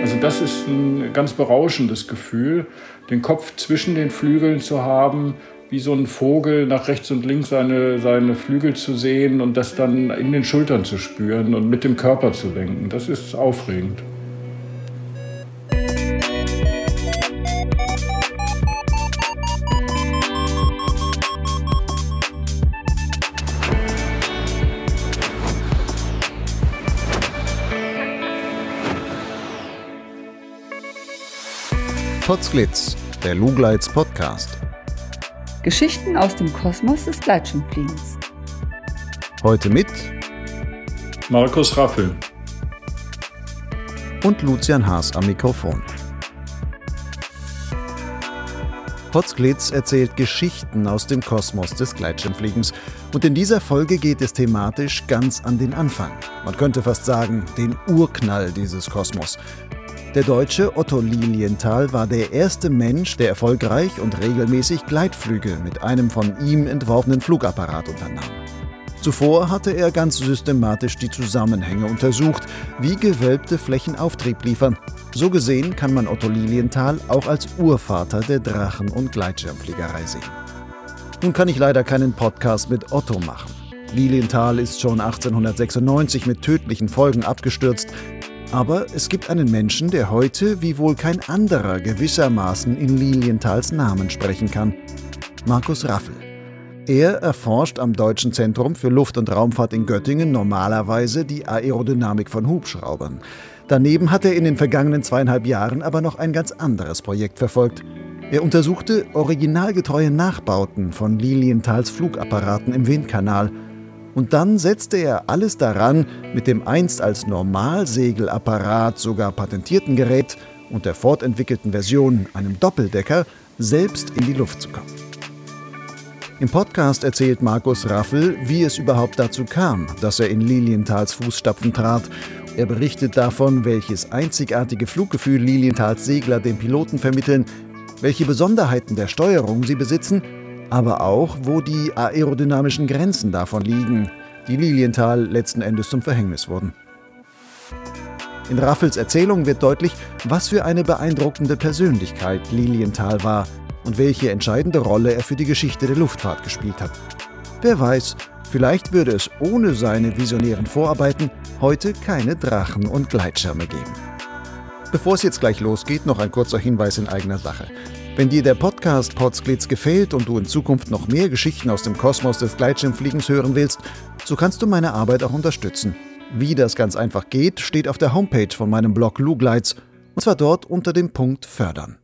Also das ist ein ganz berauschendes Gefühl, den Kopf zwischen den Flügeln zu haben, wie so ein Vogel nach rechts und links seine, seine Flügel zu sehen und das dann in den Schultern zu spüren und mit dem Körper zu lenken. Das ist aufregend. Potsglitz, der Lugleits Podcast. Geschichten aus dem Kosmos des Gleitschirmfliegens. Heute mit Markus Raffel und Lucian Haas am Mikrofon. Potsglitz erzählt Geschichten aus dem Kosmos des Gleitschirmfliegens. Und in dieser Folge geht es thematisch ganz an den Anfang. Man könnte fast sagen, den Urknall dieses Kosmos. Der Deutsche Otto Lilienthal war der erste Mensch, der erfolgreich und regelmäßig Gleitflüge mit einem von ihm entworfenen Flugapparat unternahm. Zuvor hatte er ganz systematisch die Zusammenhänge untersucht, wie gewölbte Flächen Auftrieb liefern. So gesehen kann man Otto Lilienthal auch als Urvater der Drachen- und Gleitschirmfliegerei sehen. Nun kann ich leider keinen Podcast mit Otto machen. Lilienthal ist schon 1896 mit tödlichen Folgen abgestürzt, aber es gibt einen Menschen, der heute wie wohl kein anderer gewissermaßen in Lilienthals Namen sprechen kann. Markus Raffel. Er erforscht am Deutschen Zentrum für Luft- und Raumfahrt in Göttingen normalerweise die Aerodynamik von Hubschraubern. Daneben hat er in den vergangenen zweieinhalb Jahren aber noch ein ganz anderes Projekt verfolgt. Er untersuchte originalgetreue Nachbauten von Lilienthals Flugapparaten im Windkanal – und dann setzte er alles daran, mit dem einst als Normalsegelapparat sogar patentierten Gerät und der fortentwickelten Version, einem Doppeldecker, selbst in die Luft zu kommen. Im Podcast erzählt Markus Raffel, wie es überhaupt dazu kam, dass er in Lilienthals Fußstapfen trat. Er berichtet davon, welches einzigartige Fluggefühl Lilienthals Segler den Piloten vermitteln, welche Besonderheiten der Steuerung sie besitzen aber auch, wo die aerodynamischen Grenzen davon liegen, die Lilienthal letzten Endes zum Verhängnis wurden. In Raffels Erzählung wird deutlich, was für eine beeindruckende Persönlichkeit Lilienthal war und welche entscheidende Rolle er für die Geschichte der Luftfahrt gespielt hat. Wer weiß, vielleicht würde es ohne seine visionären Vorarbeiten heute keine Drachen und Gleitschirme geben. Bevor es jetzt gleich losgeht, noch ein kurzer Hinweis in eigener Sache. Wenn dir der Podcast Podsglitz gefällt und du in Zukunft noch mehr Geschichten aus dem Kosmos des Gleitschirmfliegens hören willst, so kannst du meine Arbeit auch unterstützen. Wie das ganz einfach geht, steht auf der Homepage von meinem Blog Lugleits und zwar dort unter dem Punkt Fördern.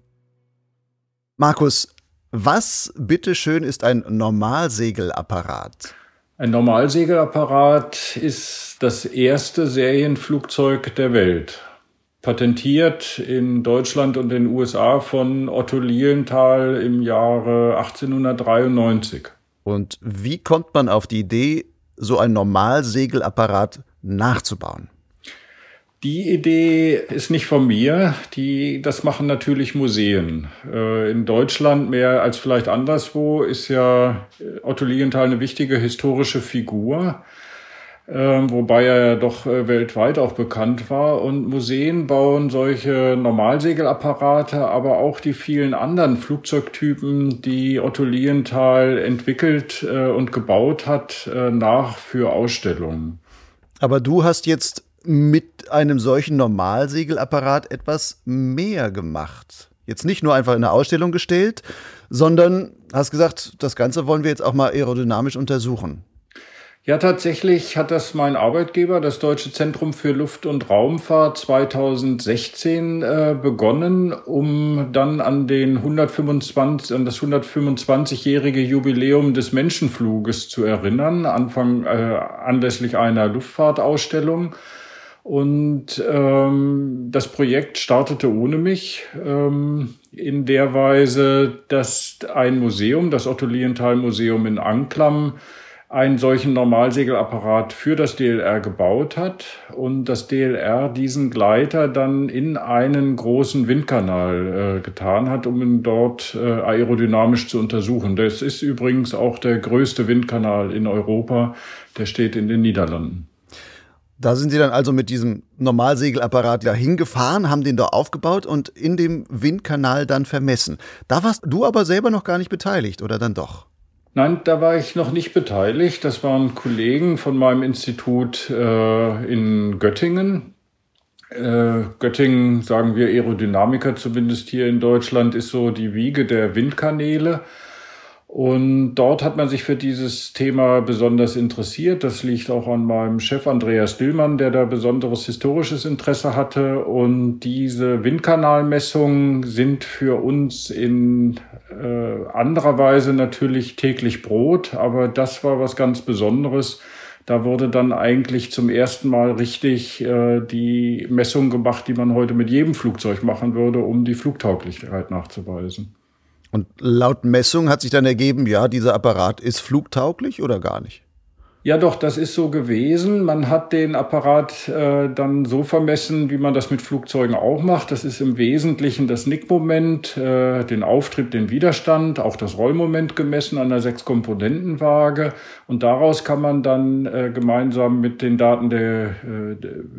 Markus, was bitteschön ist ein Normalsegelapparat? Ein Normalsegelapparat ist das erste Serienflugzeug der Welt patentiert in Deutschland und den USA von Otto Lilienthal im Jahre 1893. Und wie kommt man auf die Idee, so ein Normalsegelapparat nachzubauen? Die Idee ist nicht von mir. Die, das machen natürlich Museen. Äh, in Deutschland mehr als vielleicht anderswo ist ja Otto Lilienthal eine wichtige historische Figur. Ähm, wobei er ja doch äh, weltweit auch bekannt war. Und Museen bauen solche Normalsegelapparate, aber auch die vielen anderen Flugzeugtypen, die Otto Lienthal entwickelt äh, und gebaut hat, äh, nach für Ausstellungen. Aber du hast jetzt mit einem solchen Normalsegelapparat etwas mehr gemacht. Jetzt nicht nur einfach in eine Ausstellung gestellt, sondern hast gesagt, das Ganze wollen wir jetzt auch mal aerodynamisch untersuchen. Ja, tatsächlich hat das mein Arbeitgeber, das Deutsche Zentrum für Luft- und Raumfahrt 2016 äh, begonnen, um dann an den 125 an das 125-jährige Jubiläum des Menschenfluges zu erinnern, Anfang äh, anlässlich einer Luftfahrtausstellung. Und ähm, das Projekt startete ohne mich ähm, in der Weise, dass ein Museum, das Otto Lienthal Museum in Anklam, einen solchen Normalsegelapparat für das DLR gebaut hat und das DLR diesen Gleiter dann in einen großen Windkanal äh, getan hat, um ihn dort äh, aerodynamisch zu untersuchen. Das ist übrigens auch der größte Windkanal in Europa, der steht in den Niederlanden. Da sind Sie dann also mit diesem Normalsegelapparat da hingefahren, haben den da aufgebaut und in dem Windkanal dann vermessen. Da warst du aber selber noch gar nicht beteiligt, oder dann doch? Nein, da war ich noch nicht beteiligt. Das waren Kollegen von meinem Institut äh, in Göttingen. Äh, Göttingen, sagen wir Aerodynamiker zumindest hier in Deutschland, ist so die Wiege der Windkanäle. Und dort hat man sich für dieses Thema besonders interessiert. Das liegt auch an meinem Chef Andreas Dillmann, der da besonderes historisches Interesse hatte. Und diese Windkanalmessungen sind für uns in äh, anderer Weise natürlich täglich Brot, aber das war was ganz Besonderes. Da wurde dann eigentlich zum ersten Mal richtig äh, die Messung gemacht, die man heute mit jedem Flugzeug machen würde, um die Flugtauglichkeit nachzuweisen. Und laut Messung hat sich dann ergeben, ja, dieser Apparat ist flugtauglich oder gar nicht? Ja, doch, das ist so gewesen. Man hat den Apparat äh, dann so vermessen, wie man das mit Flugzeugen auch macht. Das ist im Wesentlichen das Nickmoment, äh, den Auftrieb, den Widerstand, auch das Rollmoment gemessen an der Sechs-Komponenten-Waage. Und daraus kann man dann äh, gemeinsam mit den Daten der, äh,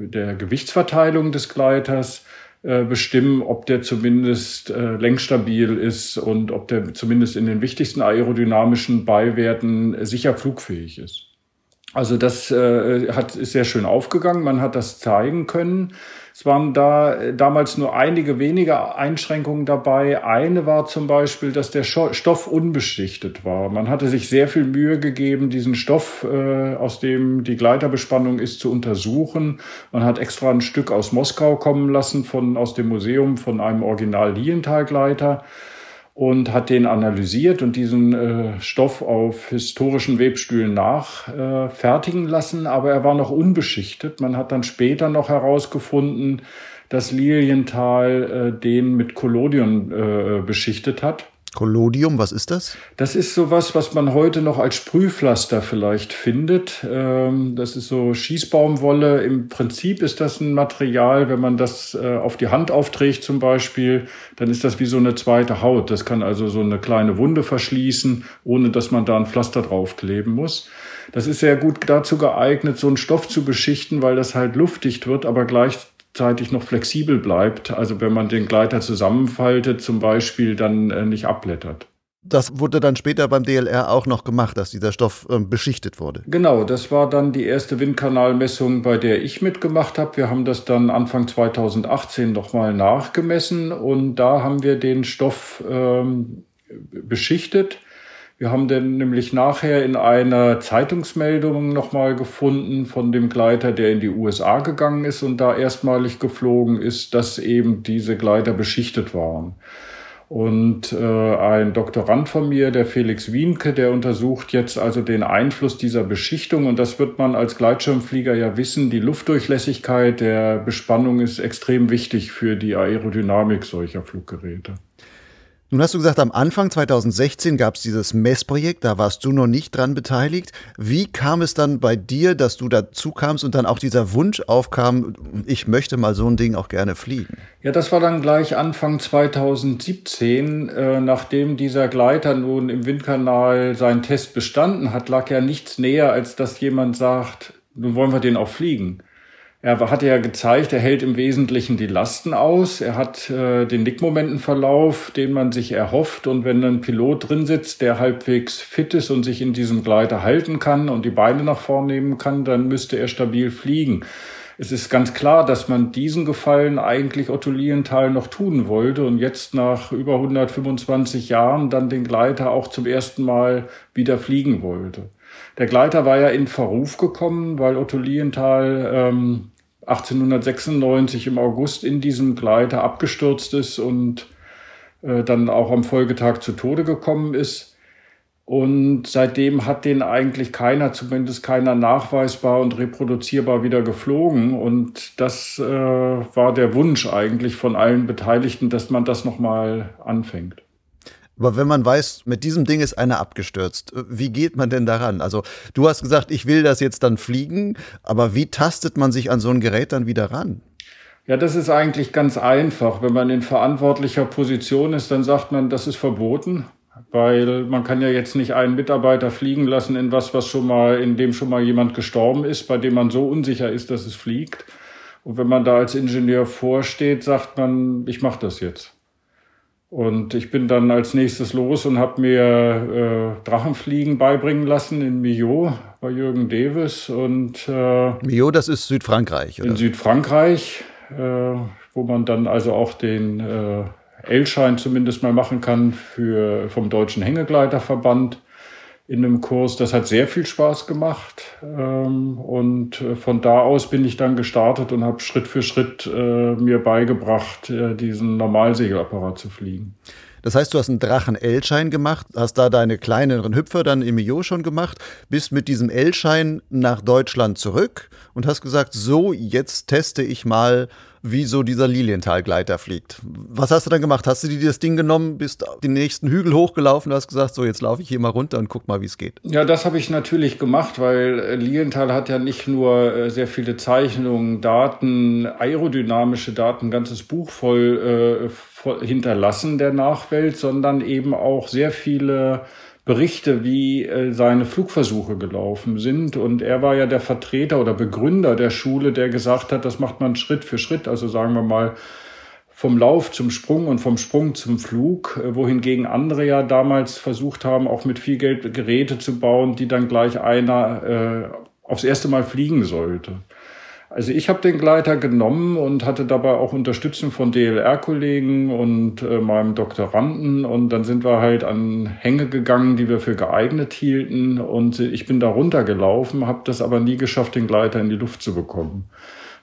der Gewichtsverteilung des Gleiters bestimmen, ob der zumindest äh, lenkstabil ist und ob der zumindest in den wichtigsten aerodynamischen Beiwerten äh, sicher flugfähig ist. Also das äh, hat, ist sehr schön aufgegangen. Man hat das zeigen können. Es waren da äh, damals nur einige wenige Einschränkungen dabei. Eine war zum Beispiel, dass der Stoff unbeschichtet war. Man hatte sich sehr viel Mühe gegeben, diesen Stoff, äh, aus dem die Gleiterbespannung ist, zu untersuchen. Man hat extra ein Stück aus Moskau kommen lassen, von, aus dem Museum von einem Original Lienthal-Gleiter und hat den analysiert und diesen äh, Stoff auf historischen Webstühlen nachfertigen äh, lassen, aber er war noch unbeschichtet. Man hat dann später noch herausgefunden, dass Lilienthal äh, den mit Collodion äh, beschichtet hat. Collodium, was ist das? Das ist sowas, was man heute noch als Sprühpflaster vielleicht findet. Ähm, das ist so Schießbaumwolle. Im Prinzip ist das ein Material, wenn man das äh, auf die Hand aufträgt zum Beispiel, dann ist das wie so eine zweite Haut. Das kann also so eine kleine Wunde verschließen, ohne dass man da ein Pflaster draufkleben muss. Das ist sehr gut dazu geeignet, so einen Stoff zu beschichten, weil das halt luftdicht wird, aber gleich gleichzeitig noch flexibel bleibt. Also wenn man den Gleiter zusammenfaltet, zum Beispiel, dann äh, nicht abblättert. Das wurde dann später beim DLR auch noch gemacht, dass dieser Stoff äh, beschichtet wurde. Genau, das war dann die erste Windkanalmessung, bei der ich mitgemacht habe. Wir haben das dann Anfang 2018 nochmal nachgemessen und da haben wir den Stoff ähm, beschichtet wir haben den nämlich nachher in einer Zeitungsmeldung nochmal gefunden von dem Gleiter, der in die USA gegangen ist und da erstmalig geflogen ist, dass eben diese Gleiter beschichtet waren. Und äh, ein Doktorand von mir, der Felix Wienke, der untersucht jetzt also den Einfluss dieser Beschichtung. Und das wird man als Gleitschirmflieger ja wissen. Die Luftdurchlässigkeit der Bespannung ist extrem wichtig für die Aerodynamik solcher Fluggeräte. Nun hast du gesagt, am Anfang 2016 gab es dieses Messprojekt, da warst du noch nicht dran beteiligt. Wie kam es dann bei dir, dass du dazu kamst und dann auch dieser Wunsch aufkam, ich möchte mal so ein Ding auch gerne fliegen? Ja, das war dann gleich Anfang 2017, äh, nachdem dieser Gleiter nun im Windkanal seinen Test bestanden hat, lag ja nichts näher, als dass jemand sagt, nun wollen wir den auch fliegen. Er hat ja gezeigt, er hält im Wesentlichen die Lasten aus. Er hat äh, den Nickmomentenverlauf, den man sich erhofft. Und wenn ein Pilot drin sitzt, der halbwegs fit ist und sich in diesem Gleiter halten kann und die Beine nach vorn nehmen kann, dann müsste er stabil fliegen. Es ist ganz klar, dass man diesen Gefallen eigentlich Otto Lienthal noch tun wollte und jetzt nach über 125 Jahren dann den Gleiter auch zum ersten Mal wieder fliegen wollte. Der Gleiter war ja in Verruf gekommen, weil Otto Lienthal ähm, 1896 im August in diesem Gleiter abgestürzt ist und äh, dann auch am Folgetag zu Tode gekommen ist. Und seitdem hat den eigentlich keiner, zumindest keiner nachweisbar und reproduzierbar wieder geflogen. Und das äh, war der Wunsch eigentlich von allen Beteiligten, dass man das nochmal anfängt. Aber wenn man weiß, mit diesem Ding ist einer abgestürzt, wie geht man denn daran? Also du hast gesagt, ich will das jetzt dann fliegen, aber wie tastet man sich an so ein Gerät dann wieder ran? Ja, das ist eigentlich ganz einfach. Wenn man in verantwortlicher Position ist, dann sagt man, das ist verboten. weil man kann ja jetzt nicht einen Mitarbeiter fliegen lassen in was, was schon mal, in dem schon mal jemand gestorben ist, bei dem man so unsicher ist, dass es fliegt. Und wenn man da als Ingenieur vorsteht, sagt man, ich mache das jetzt. Und ich bin dann als nächstes los und habe mir äh, Drachenfliegen beibringen lassen in Millau bei Jürgen Davis. Und, äh, Millau, das ist Südfrankreich, oder? In Südfrankreich, äh, wo man dann also auch den äh, L-Schein zumindest mal machen kann für, vom Deutschen Hängegleiterverband in einem Kurs. Das hat sehr viel Spaß gemacht. Ähm, und äh, von da aus bin ich dann gestartet und habe Schritt für Schritt äh, mir beigebracht, äh, diesen Normalsegelapparat zu fliegen. Das heißt, du hast einen Drachen-L-Schein gemacht, hast da deine kleineren Hüpfer dann im IO schon gemacht, bist mit diesem L-Schein nach Deutschland zurück und hast gesagt, so, jetzt teste ich mal, wie so dieser Lilienthal-Gleiter fliegt. Was hast du dann gemacht? Hast du dir das Ding genommen, bist den nächsten Hügel hochgelaufen und hast gesagt, so, jetzt laufe ich hier mal runter und guck mal, wie es geht? Ja, das habe ich natürlich gemacht, weil äh, Lilienthal hat ja nicht nur äh, sehr viele Zeichnungen, Daten, aerodynamische Daten, ein ganzes Buch voll, äh, voll hinterlassen der Nachwelt, sondern eben auch sehr viele Berichte, wie äh, seine Flugversuche gelaufen sind. Und er war ja der Vertreter oder Begründer der Schule, der gesagt hat, das macht man Schritt für Schritt. Also sagen wir mal, vom Lauf zum Sprung und vom Sprung zum Flug, äh, wohingegen andere ja damals versucht haben, auch mit viel Geld Geräte zu bauen, die dann gleich einer äh, aufs erste Mal fliegen sollte. Also ich habe den Gleiter genommen und hatte dabei auch Unterstützung von DLR-Kollegen und äh, meinem Doktoranden. Und dann sind wir halt an Hänge gegangen, die wir für geeignet hielten. Und ich bin da runtergelaufen, habe das aber nie geschafft, den Gleiter in die Luft zu bekommen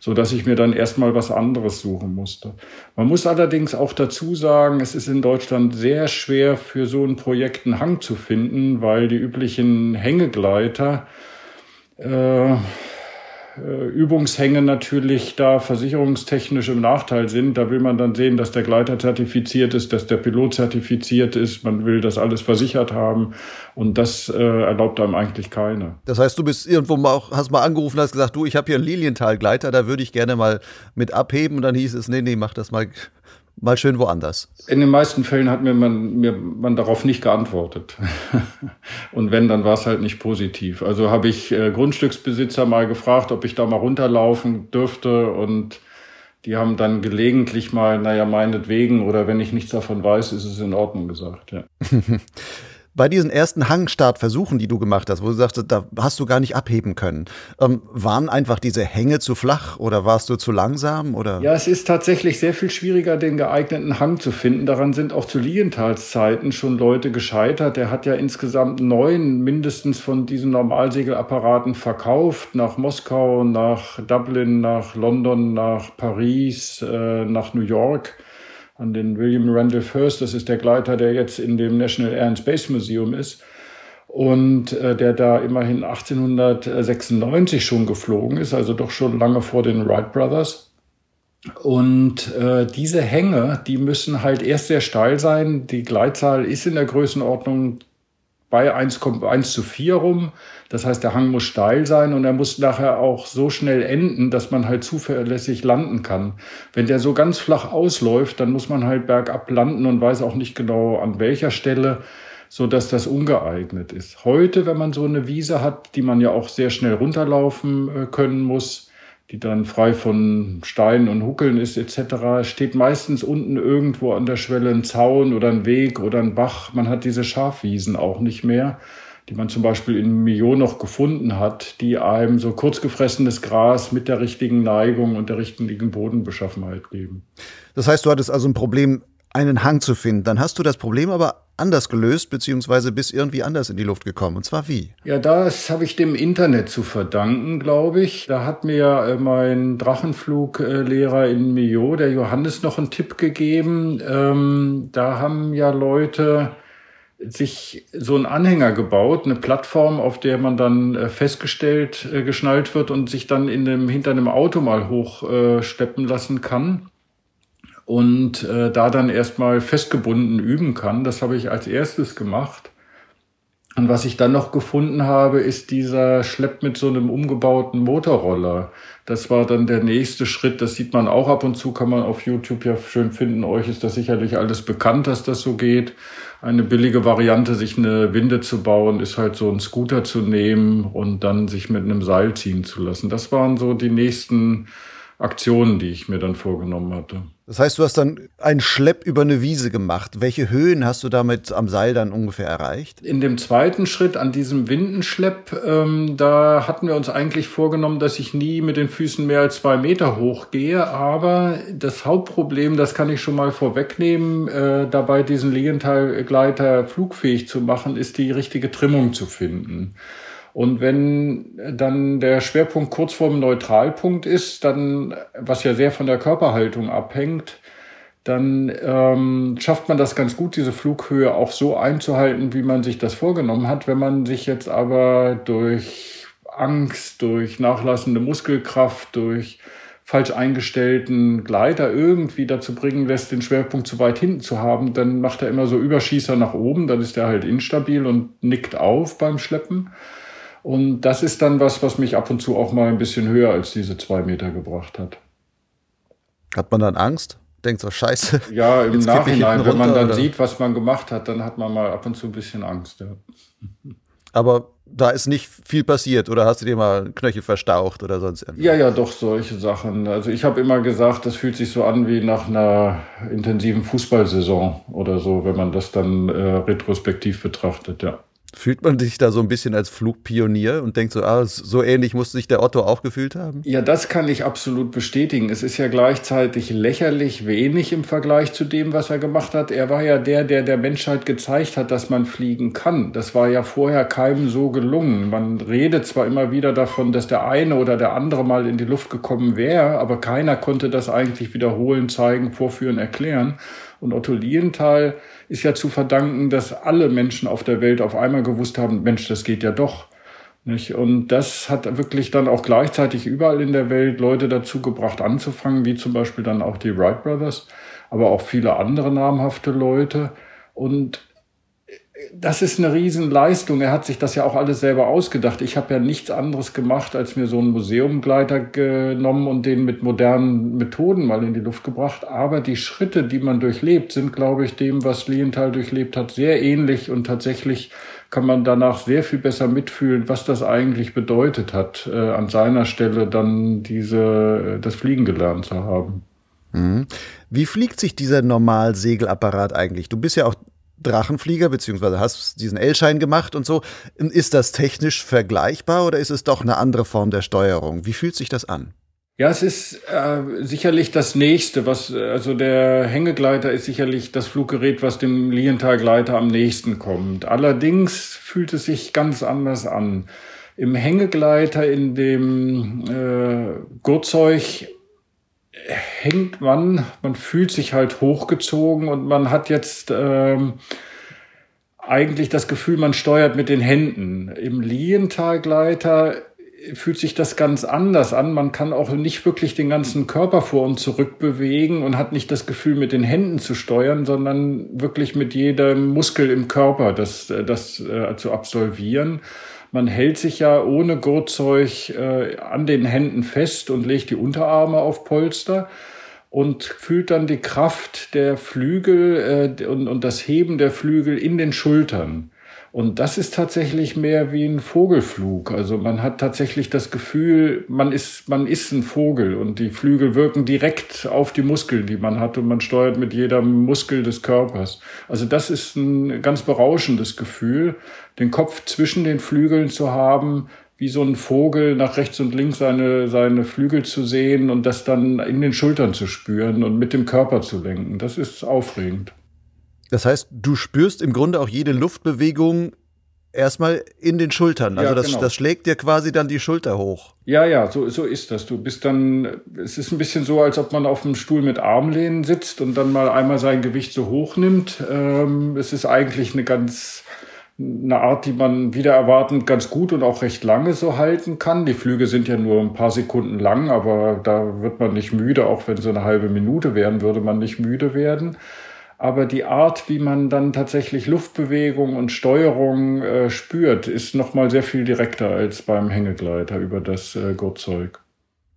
so dass ich mir dann erstmal was anderes suchen musste. Man muss allerdings auch dazu sagen, es ist in Deutschland sehr schwer für so ein Projekt einen Hang zu finden, weil die üblichen Hängegleiter äh, Übungshänge natürlich da versicherungstechnisch im Nachteil sind. Da will man dann sehen, dass der Gleiter zertifiziert ist, dass der Pilot zertifiziert ist. Man will das alles versichert haben. Und das äh, erlaubt einem eigentlich keiner. Das heißt, du bist irgendwo mal auch, hast mal angerufen, hast gesagt, du, ich habe hier einen Lilienthal-Gleiter, da würde ich gerne mal mit abheben. Und dann hieß es, nee, nee, mach das mal mal schön woanders. In den meisten Fällen hat mir man, mir man darauf nicht geantwortet. Und wenn, dann war es halt nicht positiv. Also habe ich äh, Grundstücksbesitzer mal gefragt, ob ich da mal runterlaufen dürfte und die haben dann gelegentlich mal, naja, meinetwegen oder wenn ich nichts davon weiß, ist es in Ordnung gesagt. Ja. bei diesen ersten Hangstartversuchen, die du gemacht hast, wo du sagst, da hast du gar nicht abheben können, ähm, waren einfach diese Hänge zu flach oder warst du zu langsam? Oder? Ja, es ist tatsächlich sehr viel schwieriger, den geeigneten Hang zu finden. Daran sind auch zu Lientals Zeiten schon Leute gescheitert. Der hat ja insgesamt neun mindestens von diesen Normalsegelapparaten verkauft, nach Moskau, nach Dublin, nach London, nach Paris, äh, nach New York an den William Randolph Hearst. Das ist der Gleiter, der jetzt in dem National Air and Space Museum ist und äh, der da immerhin 1896 schon geflogen ist, also doch schon lange vor den Wright Brothers. Und äh, diese Hänge, die müssen halt erst sehr steil sein. Die Gleitzahl ist in der Größenordnung bei 1, 1 zu 4 rum. Das heißt, der Hang muss steil sein und er muss nachher auch so schnell enden, dass man halt zuverlässig landen kann. Wenn der so ganz flach ausläuft, dann muss man halt bergab landen und weiß auch nicht genau an welcher Stelle, so dass das ungeeignet ist. Heute, wenn man so eine Wiese hat, die man ja auch sehr schnell runterlaufen äh, können muss, die dann frei von Steinen und Huckeln ist etc., steht meistens unten irgendwo an der Schwelle ein Zaun oder ein Weg oder ein Bach. Man hat diese Schafwiesen auch nicht mehr, die man zum Beispiel in Millau noch gefunden hat, die einem so kurzgefressenes Gras mit der richtigen Neigung und der richtigen Bodenbeschaffenheit geben. Das heißt, du hattest also ein Problem einen Hang zu finden. Dann hast du das Problem aber anders gelöst, beziehungsweise bist irgendwie anders in die Luft gekommen. Und zwar wie? Ja, das habe ich dem Internet zu verdanken, glaube ich. Da hat mir äh, mein Drachenfluglehrer in Millau, der Johannes, noch einen Tipp gegeben. Ähm, da haben ja Leute sich so einen Anhänger gebaut, eine Plattform, auf der man dann äh, festgestellt, äh, geschnallt wird und sich dann in dem, hinter einem Auto mal hochsteppen lassen kann und äh, da dann erstmal festgebunden üben kann. Das habe ich als erstes gemacht. Und was ich dann noch gefunden habe, ist dieser Schlepp mit so einem umgebauten Motorroller. Das war dann der nächste Schritt. Das sieht man auch ab und zu, kann man auf YouTube ja schön finden. Euch ist das sicherlich alles bekannt, dass das so geht. Eine billige Variante, sich eine Winde zu bauen, ist halt so ein Scooter zu nehmen und dann sich mit einem Seil ziehen zu lassen. Das waren so die nächsten Aktionen, die ich mir dann vorgenommen hatte. Das heißt, du hast dann einen Schlepp über eine Wiese gemacht. Welche Höhen hast du damit am Seil dann ungefähr erreicht? In dem zweiten Schritt an diesem Windenschlepp, ähm, da hatten wir uns eigentlich vorgenommen, dass ich nie mit den Füßen mehr als zwei Meter hochgehe. Aber das Hauptproblem, das kann ich schon mal vorwegnehmen, äh, dabei diesen Lilienthal-Gleiter flugfähig zu machen, ist die richtige Trimmung zu finden. Und wenn dann der Schwerpunkt kurz vor dem Neutralpunkt ist, dann, was ja sehr von der Körperhaltung abhängt, dann ähm, schafft man das ganz gut, diese Flughöhe auch so einzuhalten, wie man sich das vorgenommen hat. Wenn man sich jetzt aber durch Angst, durch nachlassende Muskelkraft, durch falsch eingestellten Gleiter irgendwie dazu bringen lässt, den Schwerpunkt zu weit hinten zu haben, dann macht er immer so Überschießer nach oben, dann ist er halt instabil und nickt auf beim Schleppen. Und das ist dann was, was mich ab und zu auch mal ein bisschen höher als diese zwei Meter gebracht hat. Hat man dann Angst? Denkt so, scheiße. Ja, im Nachhinein, runter, wenn man dann oder? sieht, was man gemacht hat, dann hat man mal ab und zu ein bisschen Angst. Ja. Aber da ist nicht viel passiert oder hast du dir mal einen Knöchel verstaucht oder sonst irgendwas? Ja, ja, doch, solche Sachen. Also ich habe immer gesagt, das fühlt sich so an wie nach einer intensiven Fußballsaison oder so, wenn man das dann äh, retrospektiv betrachtet, ja. Fühlt man sich da so ein bisschen als Flugpionier und denkt so, ah, so ähnlich muss sich der Otto auch gefühlt haben? Ja, das kann ich absolut bestätigen. Es ist ja gleichzeitig lächerlich wenig im Vergleich zu dem, was er gemacht hat. Er war ja der, der der Menschheit gezeigt hat, dass man fliegen kann. Das war ja vorher keinem so gelungen. Man redet zwar immer wieder davon, dass der eine oder der andere mal in die Luft gekommen wäre, aber keiner konnte das eigentlich wiederholen, zeigen, vorführen, erklären. Und Otto Lienthal ist ja zu verdanken, dass alle Menschen auf der Welt auf einmal gewusst haben, Mensch, das geht ja doch. Nicht? Und das hat wirklich dann auch gleichzeitig überall in der Welt Leute dazu gebracht, anzufangen, wie zum Beispiel dann auch die Wright Brothers, aber auch viele andere namhafte Leute. Und das ist eine Riesenleistung. Er hat sich das ja auch alles selber ausgedacht. Ich habe ja nichts anderes gemacht, als mir so einen Museumgleiter genommen und den mit modernen Methoden mal in die Luft gebracht. Aber die Schritte, die man durchlebt, sind, glaube ich, dem, was Lienthal durchlebt hat, sehr ähnlich und tatsächlich kann man danach sehr viel besser mitfühlen, was das eigentlich bedeutet hat, äh, an seiner Stelle dann diese, äh, das Fliegen gelernt zu haben. Mhm. Wie fliegt sich dieser Normalsegelapparat eigentlich? Du bist ja auch Drachenflieger, beziehungsweise hast diesen L-Schein gemacht und so. Ist das technisch vergleichbar oder ist es doch eine andere Form der Steuerung? Wie fühlt sich das an? Ja, es ist äh, sicherlich das nächste, was also der Hängegleiter ist sicherlich das Fluggerät, was dem Lienthal-Gleiter am nächsten kommt. Allerdings fühlt es sich ganz anders an. Im Hängegleiter, in dem äh, Gurtzeug hängt man, man fühlt sich halt hochgezogen und man hat jetzt ähm, eigentlich das Gefühl, man steuert mit den Händen. Im Lientalgleiter fühlt sich das ganz anders an. Man kann auch nicht wirklich den ganzen Körper vor und zurück bewegen und hat nicht das Gefühl, mit den Händen zu steuern, sondern wirklich mit jedem Muskel im Körper das, das äh, zu absolvieren. Man hält sich ja ohne Gurtzeug äh, an den Händen fest und legt die Unterarme auf Polster und fühlt dann die Kraft der Flügel äh, und, und das Heben der Flügel in den Schultern. Und das ist tatsächlich mehr wie ein Vogelflug. Also man hat tatsächlich das Gefühl, man ist, man ist ein Vogel und die Flügel wirken direkt auf die Muskeln, die man hat und man steuert mit jedem Muskel des Körpers. Also das ist ein ganz berauschendes Gefühl, den Kopf zwischen den Flügeln zu haben, wie so ein Vogel nach rechts und links seine, seine Flügel zu sehen und das dann in den Schultern zu spüren und mit dem Körper zu lenken. Das ist aufregend. Das heißt, du spürst im Grunde auch jede Luftbewegung erstmal in den Schultern. Also ja, das, genau. das schlägt dir quasi dann die Schulter hoch. Ja, ja, so, so ist das. Du bist dann, es ist ein bisschen so, als ob man auf einem Stuhl mit Armlehnen sitzt und dann mal einmal sein Gewicht so hoch nimmt. Ähm, es ist eigentlich eine ganz, eine Art, die man wieder erwartend ganz gut und auch recht lange so halten kann. Die Flüge sind ja nur ein paar Sekunden lang, aber da wird man nicht müde, auch wenn so eine halbe Minute wären, würde man nicht müde werden. Aber die Art, wie man dann tatsächlich Luftbewegung und Steuerung äh, spürt, ist noch mal sehr viel direkter als beim Hängegleiter über das äh, Gurtzeug.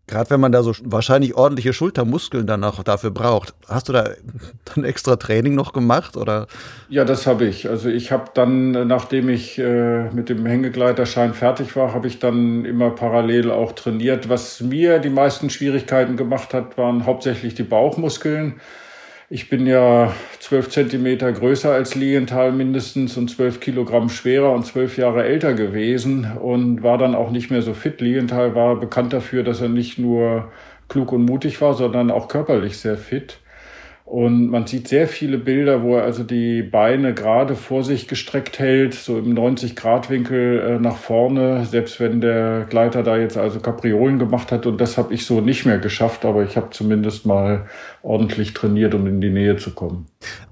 Gerade wenn man da so wahrscheinlich ordentliche Schultermuskeln dann auch dafür braucht. Hast du da dann extra Training noch gemacht oder? Ja, das habe ich. Also ich habe dann, nachdem ich äh, mit dem Hängegleiterschein fertig war, habe ich dann immer parallel auch trainiert. Was mir die meisten Schwierigkeiten gemacht hat, waren hauptsächlich die Bauchmuskeln. Ich bin ja zwölf Zentimeter größer als Lienthal mindestens und zwölf Kilogramm schwerer und zwölf Jahre älter gewesen und war dann auch nicht mehr so fit. Lienthal war bekannt dafür, dass er nicht nur klug und mutig war, sondern auch körperlich sehr fit. Und man sieht sehr viele Bilder, wo er also die Beine gerade vor sich gestreckt hält, so im 90-Grad-Winkel äh, nach vorne, selbst wenn der Gleiter da jetzt also Kapriolen gemacht hat. Und das habe ich so nicht mehr geschafft, aber ich habe zumindest mal ordentlich trainiert, um in die Nähe zu kommen.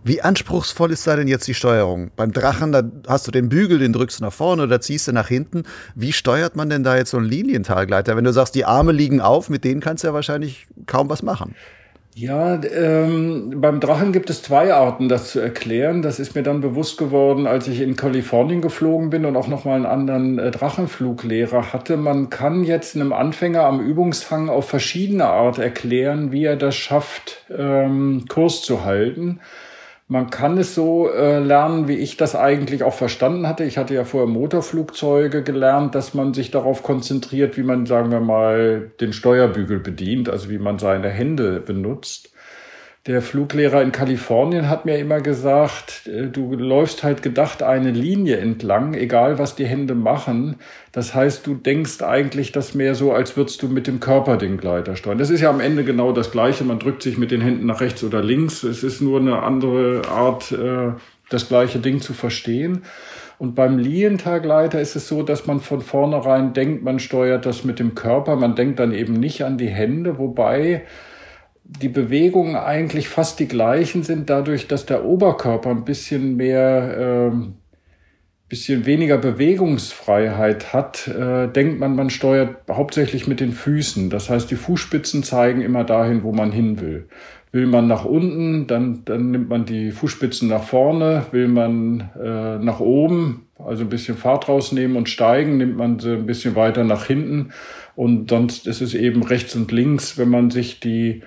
Wie anspruchsvoll ist da denn jetzt die Steuerung? Beim Drachen, da hast du den Bügel, den drückst du nach vorne oder ziehst du nach hinten. Wie steuert man denn da jetzt so einen Linientalgleiter? Wenn du sagst, die Arme liegen auf, mit denen kannst du ja wahrscheinlich kaum was machen. Ja, ähm, beim Drachen gibt es zwei Arten, das zu erklären. Das ist mir dann bewusst geworden, als ich in Kalifornien geflogen bin und auch nochmal einen anderen äh, Drachenfluglehrer hatte. Man kann jetzt einem Anfänger am Übungshang auf verschiedene Art erklären, wie er das schafft, ähm, Kurs zu halten. Man kann es so äh, lernen, wie ich das eigentlich auch verstanden hatte. Ich hatte ja vorher Motorflugzeuge gelernt, dass man sich darauf konzentriert, wie man, sagen wir mal, den Steuerbügel bedient, also wie man seine Hände benutzt. Der Fluglehrer in Kalifornien hat mir immer gesagt, äh, du läufst halt gedacht eine Linie entlang, egal was die Hände machen. Das heißt, du denkst eigentlich das mehr so, als würdest du mit dem Körper den Gleiter steuern. Das ist ja am Ende genau das Gleiche. Man drückt sich mit den Händen nach rechts oder links. Es ist nur eine andere Art, äh, das gleiche Ding zu verstehen. Und beim Lientagleiter ist es so, dass man von vornherein denkt, man steuert das mit dem Körper. Man denkt dann eben nicht an die Hände, wobei die Bewegungen eigentlich fast die gleichen sind, dadurch, dass der Oberkörper ein bisschen mehr, äh, bisschen weniger Bewegungsfreiheit hat, äh, denkt man, man steuert hauptsächlich mit den Füßen. Das heißt, die Fußspitzen zeigen immer dahin, wo man hin will. Will man nach unten, dann, dann nimmt man die Fußspitzen nach vorne. Will man äh, nach oben, also ein bisschen Fahrt rausnehmen und steigen, nimmt man sie ein bisschen weiter nach hinten. Und sonst ist es eben rechts und links, wenn man sich die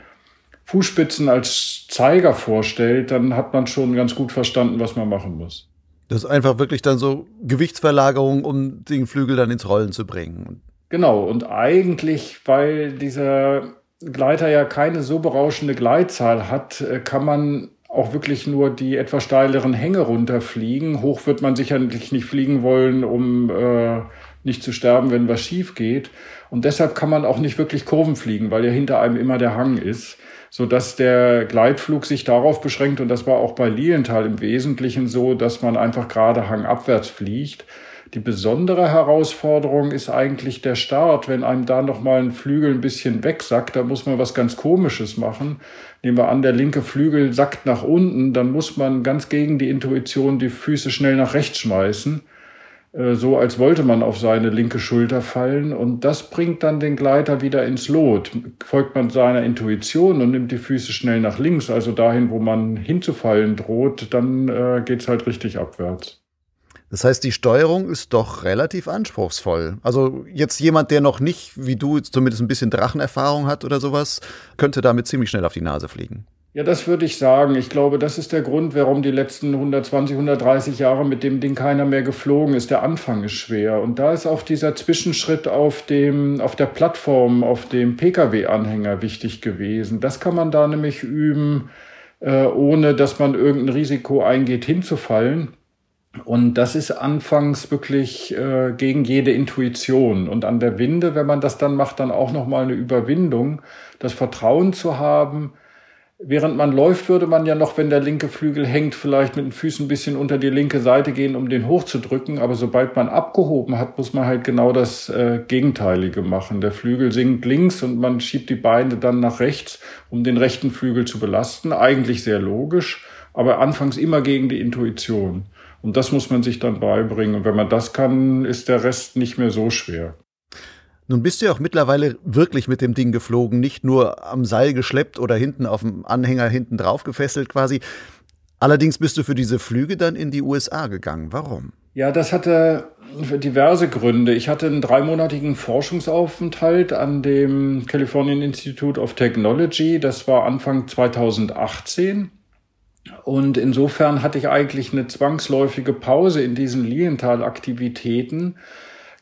Fußspitzen als Zeiger vorstellt, dann hat man schon ganz gut verstanden, was man machen muss. Das ist einfach wirklich dann so Gewichtsverlagerung, um den Flügel dann ins Rollen zu bringen. Genau, und eigentlich, weil dieser Gleiter ja keine so berauschende Gleitzahl hat, äh, kann man auch wirklich nur die etwas steileren Hänge runterfliegen. Hoch wird man sicherlich nicht fliegen wollen, um äh, nicht zu sterben, wenn was schief geht. Und deshalb kann man auch nicht wirklich Kurven fliegen, weil ja hinter einem immer der Hang ist so dass der Gleitflug sich darauf beschränkt und das war auch bei Lilienthal im Wesentlichen so, dass man einfach gerade hangabwärts fliegt. Die besondere Herausforderung ist eigentlich der Start. Wenn einem da nochmal ein Flügel ein bisschen wegsackt, dann muss man was ganz Komisches machen. Nehmen wir an, der linke Flügel sackt nach unten, dann muss man ganz gegen die Intuition die Füße schnell nach rechts schmeißen. Äh, so als wollte man auf seine linke Schulter fallen. Und das bringt dann den Gleiter wieder ins Lot. Folgt man seiner Intuition und nimmt die Füße schnell nach links, also dahin, wo man hinzufallen droht, dann äh, es halt richtig abwärts. Das heißt, die Steuerung ist doch relativ anspruchsvoll. Also jetzt jemand, der noch nicht, wie du, zumindest ein bisschen Drachenerfahrung hat oder sowas, könnte damit ziemlich schnell auf die Nase fliegen. Ja, das würde ich sagen. Ich glaube, das ist der Grund, warum die letzten 120, 130 Jahre mit dem Ding keiner mehr geflogen ist. Der Anfang ist schwer. Und da ist auch dieser Zwischenschritt auf dem, auf der Plattform, auf dem Pkw-Anhänger wichtig gewesen. Das kann man da nämlich üben, äh, ohne dass man irgendein Risiko eingeht, hinzufallen. Und das ist anfangs wirklich äh, gegen jede Intuition. Und an der Winde, wenn man das dann macht, dann auch nochmal eine Überwindung, das Vertrauen zu haben, Während man läuft, würde man ja noch, wenn der linke Flügel hängt, vielleicht mit den Füßen ein bisschen unter die linke Seite gehen, um den hochzudrücken. Aber sobald man abgehoben hat, muss man halt genau das äh, Gegenteilige machen. Der Flügel sinkt links und man schiebt die Beine dann nach rechts, um den rechten Flügel zu belasten. Eigentlich sehr logisch, aber anfangs immer gegen die Intuition. Und das muss man sich dann beibringen. Und wenn man das kann, ist der Rest nicht mehr so schwer. Nun bist du ja auch mittlerweile wirklich mit dem Ding geflogen, nicht nur am Seil geschleppt oder hinten auf dem Anhänger hinten drauf gefesselt quasi. Allerdings bist du für diese Flüge dann in die USA gegangen. Warum? Ja, das hatte diverse Gründe. Ich hatte einen dreimonatigen Forschungsaufenthalt an dem Californian Institute of Technology. Das war Anfang 2018. Und insofern hatte ich eigentlich eine zwangsläufige Pause in diesen Lilienthal-Aktivitäten.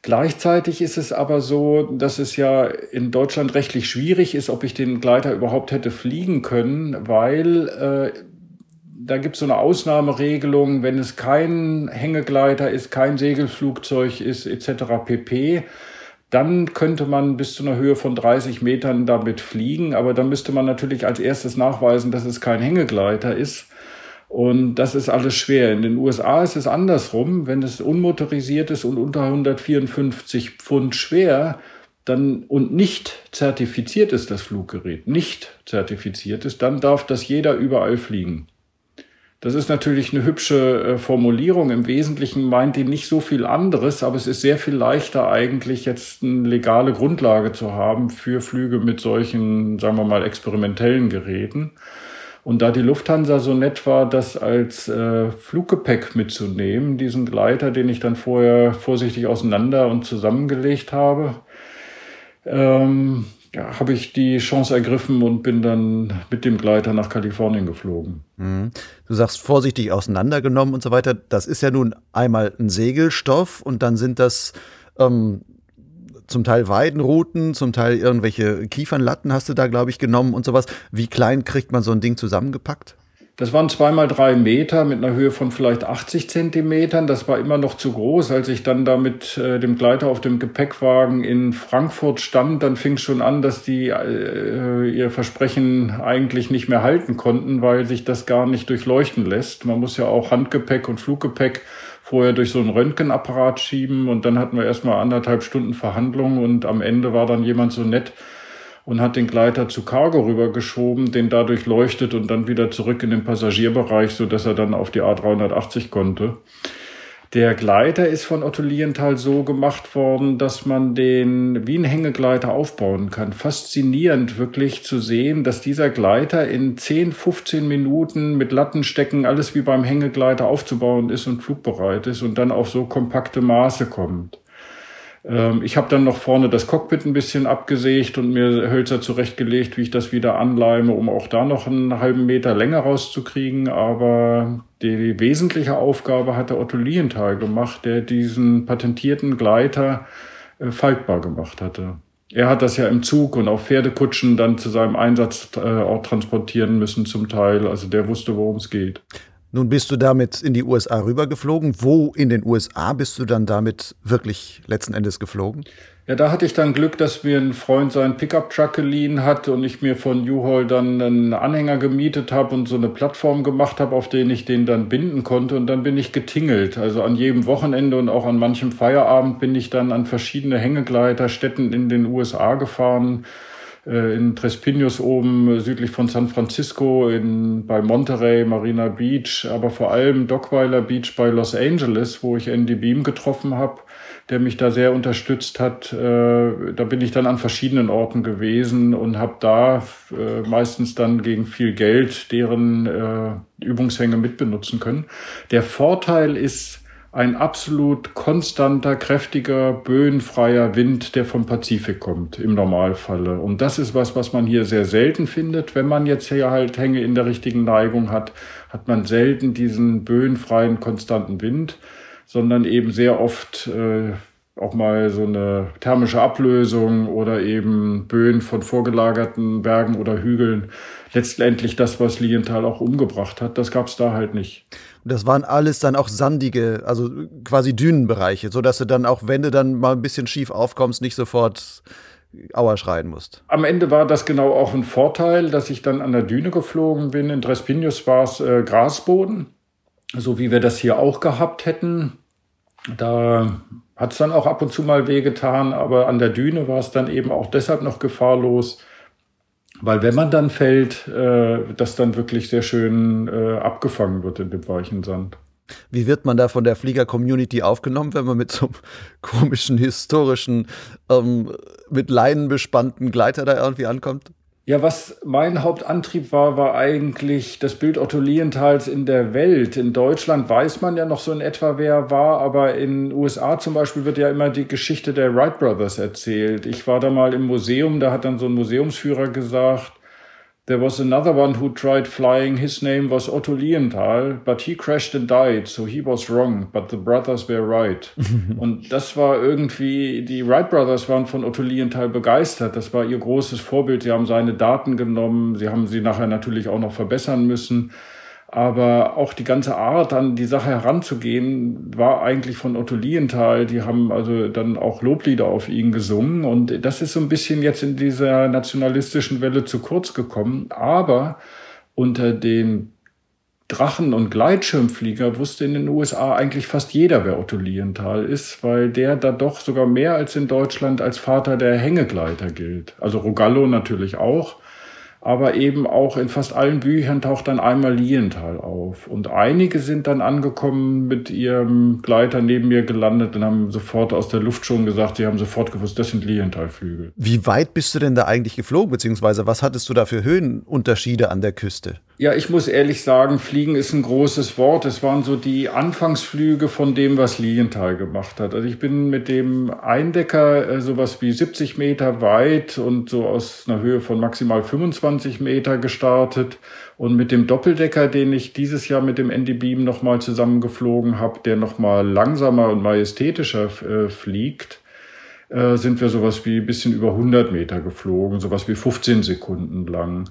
Gleichzeitig ist es aber so, dass es ja in Deutschland rechtlich schwierig ist, ob ich den Gleiter überhaupt hätte fliegen können, weil äh, da gibt es so eine Ausnahmeregelung, wenn es kein Hängegleiter ist, kein Segelflugzeug ist, etc. pp. Dann könnte man bis zu einer Höhe von 30 Metern damit fliegen, aber dann müsste man natürlich als erstes nachweisen, dass es kein Hängegleiter ist. Und das ist alles schwer. In den USA ist es andersrum. Wenn es unmotorisiert ist und unter 154 Pfund schwer, dann und nicht zertifiziert ist das Fluggerät, nicht zertifiziert ist, dann darf das jeder überall fliegen. Das ist natürlich eine hübsche äh, Formulierung. Im Wesentlichen meint die nicht so viel anderes, aber es ist sehr viel leichter eigentlich jetzt eine legale Grundlage zu haben für Flüge mit solchen, sagen wir mal, experimentellen Geräten. Und da die Lufthansa so nett war, das als äh, Fluggepäck mitzunehmen, diesen Gleiter, den ich dann vorher vorsichtig auseinander und zusammengelegt habe, ähm, ja, habe ich die Chance ergriffen und bin dann mit dem Gleiter nach Kalifornien geflogen. Mhm. Du sagst vorsichtig auseinandergenommen und so weiter. Das ist ja nun einmal ein Segelstoff und dann sind das ähm, zum Teil Weidenruten, zum Teil irgendwelche Kiefernlatten hast du da, glaube ich, genommen und sowas. Wie klein kriegt man so ein Ding zusammengepackt? Das waren zweimal drei Meter mit einer Höhe von vielleicht 80 Zentimetern. Das war immer noch zu groß. Als ich dann da mit äh, dem Gleiter auf dem Gepäckwagen in Frankfurt stand, dann fing es schon an, dass die äh, ihr Versprechen eigentlich nicht mehr halten konnten, weil sich das gar nicht durchleuchten lässt. Man muss ja auch Handgepäck und Fluggepäck vorher durch so einen Röntgenapparat schieben und dann hatten wir erstmal anderthalb Stunden Verhandlungen und am Ende war dann jemand so nett, und hat den Gleiter zu Cargo rübergeschoben, den dadurch leuchtet und dann wieder zurück in den Passagierbereich, so dass er dann auf die A380 konnte. Der Gleiter ist von Otto Lienthal so gemacht worden, dass man den wie ein Hängegleiter aufbauen kann. Faszinierend wirklich zu sehen, dass dieser Gleiter in 10, 15 Minuten mit Lattenstecken alles wie beim Hängegleiter aufzubauen ist und flugbereit ist und dann auf so kompakte Maße kommt. Ähm, ich habe dann noch vorne das Cockpit ein bisschen abgesägt und mir Hölzer zurechtgelegt, wie ich das wieder anleime, um auch da noch einen halben Meter länger rauszukriegen. Aber die wesentliche Aufgabe hat der Otto Lienthal gemacht, der diesen patentierten Gleiter äh, faltbar gemacht hatte. Er hat das ja im Zug und auf Pferdekutschen dann zu seinem Einsatzort transportieren müssen zum Teil. Also der wusste, worum es geht. Nun bist du damit in die USA rübergeflogen. Wo in den USA bist du dann damit wirklich letzten Endes geflogen? Ja, da hatte ich dann Glück, dass mir ein Freund seinen Pickup-Truck geliehen hat und ich mir von U-Haul dann einen Anhänger gemietet habe und so eine Plattform gemacht habe, auf den ich den dann binden konnte. Und dann bin ich getingelt. Also an jedem Wochenende und auch an manchem Feierabend bin ich dann an verschiedene Hängegleiterstätten in den USA gefahren in Tres Pinos oben äh, südlich von San Francisco, in, bei Monterey, Marina Beach, aber vor allem Dockweiler Beach bei Los Angeles, wo ich Andy Beam getroffen habe, der mich da sehr unterstützt hat. Äh, da bin ich dann an verschiedenen Orten gewesen und habe da meistens dann gegen viel Geld deren Übungshänge mitbenutzen können. Der Vorteil ist, ein absolut konstanter, kräftiger, böenfreier Wind, der vom Pazifik kommt, im Normalfalle. Und das ist was, was man hier sehr selten findet. Wenn man jetzt hier halt Hänge in der richtigen Neigung hat, hat man selten diesen böenfreien, konstanten Wind, sondern eben sehr oft äh, auch mal so eine thermische Ablösung oder eben Böen von vorgelagerten Bergen oder Hügeln. Letztendlich das, was Lilienthal auch umgebracht hat, das gab es da halt nicht. Und das waren alles dann auch sandige, also quasi Dünenbereiche, sodass du dann auch, wenn du dann mal ein bisschen schief aufkommst, nicht sofort Aua schreien musst. Am Ende war das genau auch ein Vorteil, dass ich dann an der Düne geflogen bin. In Drespinius war es äh, Grasboden, so wie wir das hier auch gehabt hätten. Da hat es dann auch ab und zu mal wehgetan, aber an der Düne war es dann eben auch deshalb noch gefahrlos, weil wenn man dann fällt, äh, das dann wirklich sehr schön äh, abgefangen wird in dem weichen Sand. Wie wird man da von der Flieger-Community aufgenommen, wenn man mit so einem komischen, historischen, ähm, mit Leinen bespannten Gleiter da irgendwie ankommt? Ja, was mein Hauptantrieb war, war eigentlich das Bild Otto Lienthals in der Welt. In Deutschland weiß man ja noch so in etwa, wer er war, aber in USA zum Beispiel wird ja immer die Geschichte der Wright Brothers erzählt. Ich war da mal im Museum, da hat dann so ein Museumsführer gesagt, There was another one who tried flying. His name was Otto Lienthal, but he crashed and died, so he was wrong, but the brothers were right. und das war irgendwie, die Wright Brothers waren von Otto Lienthal begeistert. Das war ihr großes Vorbild. Sie haben seine Daten genommen. Sie haben sie nachher natürlich auch noch verbessern müssen. Aber auch die ganze Art, an die Sache heranzugehen, war eigentlich von Otto Lienthal. Die haben also dann auch Loblieder auf ihn gesungen. Und das ist so ein bisschen jetzt in dieser nationalistischen Welle zu kurz gekommen. Aber unter den Drachen- und Gleitschirmflieger wusste in den USA eigentlich fast jeder, wer Otto Lienthal ist, weil der da doch sogar mehr als in Deutschland als Vater der Hängegleiter gilt. Also Rogallo natürlich auch aber eben auch in fast allen Büchern taucht dann einmal Lienthal auf. Und einige sind dann angekommen mit ihrem Gleiter neben mir gelandet und haben sofort aus der Luft schon gesagt, sie haben sofort gewusst, das sind Lienthal-Flügel. Wie weit bist du denn da eigentlich geflogen, beziehungsweise was hattest du da für Höhenunterschiede an der Küste? Ja, ich muss ehrlich sagen, Fliegen ist ein großes Wort. Es waren so die Anfangsflüge von dem, was Lilienthal gemacht hat. Also ich bin mit dem Eindecker äh, sowas wie 70 Meter weit und so aus einer Höhe von maximal 25 Meter gestartet. Und mit dem Doppeldecker, den ich dieses Jahr mit dem Andy Beam nochmal zusammengeflogen habe, der nochmal langsamer und majestätischer äh, fliegt, äh, sind wir sowas wie ein bisschen über 100 Meter geflogen, sowas wie 15 Sekunden lang.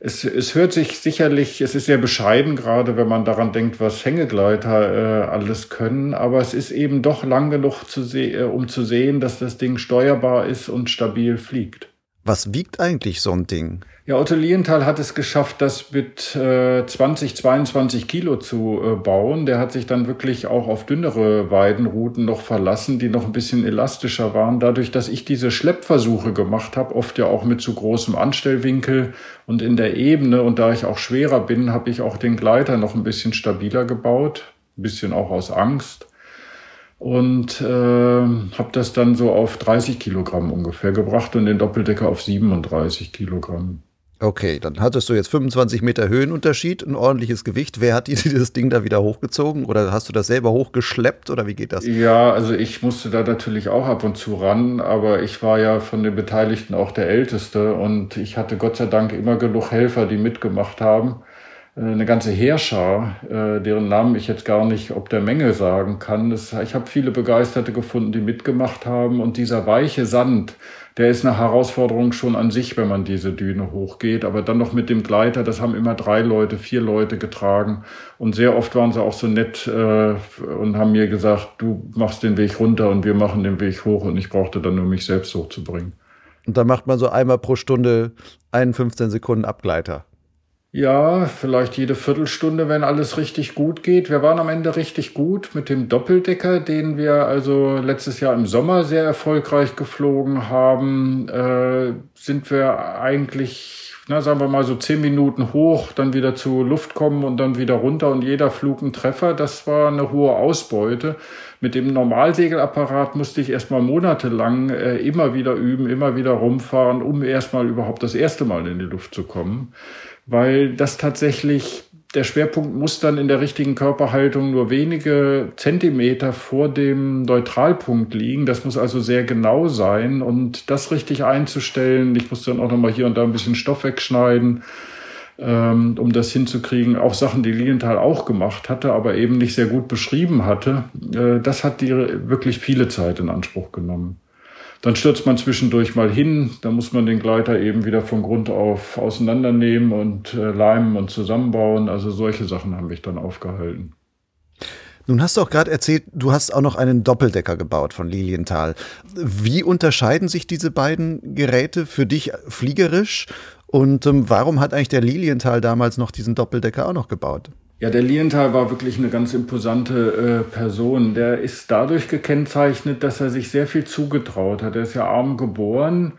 Es, es hört sich sicherlich, es ist sehr bescheiden, gerade wenn man daran denkt, was Hängegleiter äh, alles können, aber es ist eben doch lang genug, zu äh, um zu sehen, dass das Ding steuerbar ist und stabil fliegt. Was wiegt eigentlich so ein Ding? Ja, Otto Lienthal hat es geschafft, das mit äh, 20, 22 Kilo zu äh, bauen. Der hat sich dann wirklich auch auf dünnere Weidenrouten noch verlassen, die noch ein bisschen elastischer waren. Dadurch, dass ich diese Schleppversuche gemacht habe, oft ja auch mit zu großem Anstellwinkel und in der Ebene, und da ich auch schwerer bin, habe ich auch den Gleiter noch ein bisschen stabiler gebaut. Ein bisschen auch aus Angst und äh, habe das dann so auf 30 Kilogramm ungefähr gebracht und den Doppeldecker auf 37 Kilogramm. Okay, dann hattest du jetzt 25 Meter Höhenunterschied, ein ordentliches Gewicht. Wer hat dir dieses Ding da wieder hochgezogen oder hast du das selber hochgeschleppt oder wie geht das? Ja, also ich musste da natürlich auch ab und zu ran, aber ich war ja von den Beteiligten auch der Älteste und ich hatte Gott sei Dank immer genug Helfer, die mitgemacht haben. Äh, eine ganze Heerschar, äh, deren Namen ich jetzt gar nicht ob der Menge sagen kann. Ich habe viele Begeisterte gefunden, die mitgemacht haben und dieser weiche Sand, der ist eine Herausforderung schon an sich, wenn man diese Düne hochgeht. Aber dann noch mit dem Gleiter, das haben immer drei Leute, vier Leute getragen. Und sehr oft waren sie auch so nett äh, und haben mir gesagt, du machst den Weg runter und wir machen den Weg hoch. Und ich brauchte dann nur mich selbst hochzubringen. Und dann macht man so einmal pro Stunde einen 15 Sekunden Abgleiter. Ja, vielleicht jede Viertelstunde, wenn alles richtig gut geht. Wir waren am Ende richtig gut mit dem Doppeldecker, den wir also letztes Jahr im Sommer sehr erfolgreich geflogen haben. Äh, sind wir eigentlich, na, sagen wir mal so zehn Minuten hoch, dann wieder zur Luft kommen und dann wieder runter und jeder Flug ein Treffer. Das war eine hohe Ausbeute. Mit dem Normalsegelapparat musste ich erstmal monatelang äh, immer wieder üben, immer wieder rumfahren, um erstmal überhaupt das erste Mal in die Luft zu kommen weil das tatsächlich der Schwerpunkt muss dann in der richtigen Körperhaltung nur wenige Zentimeter vor dem Neutralpunkt liegen. Das muss also sehr genau sein und das richtig einzustellen. Ich muss dann auch nochmal hier und da ein bisschen Stoff wegschneiden, ähm, um das hinzukriegen. Auch Sachen, die Lilienthal auch gemacht hatte, aber eben nicht sehr gut beschrieben hatte. Äh, das hat die wirklich viele Zeit in Anspruch genommen. Dann stürzt man zwischendurch mal hin, dann muss man den Gleiter eben wieder von Grund auf auseinandernehmen und äh, leimen und zusammenbauen. Also solche Sachen haben mich dann aufgehalten. Nun hast du auch gerade erzählt, du hast auch noch einen Doppeldecker gebaut von Lilienthal. Wie unterscheiden sich diese beiden Geräte für dich fliegerisch? Und ähm, warum hat eigentlich der Lilienthal damals noch diesen Doppeldecker auch noch gebaut? Ja, der Lienthal war wirklich eine ganz imposante äh, Person. Der ist dadurch gekennzeichnet, dass er sich sehr viel zugetraut hat. Er ist ja arm geboren,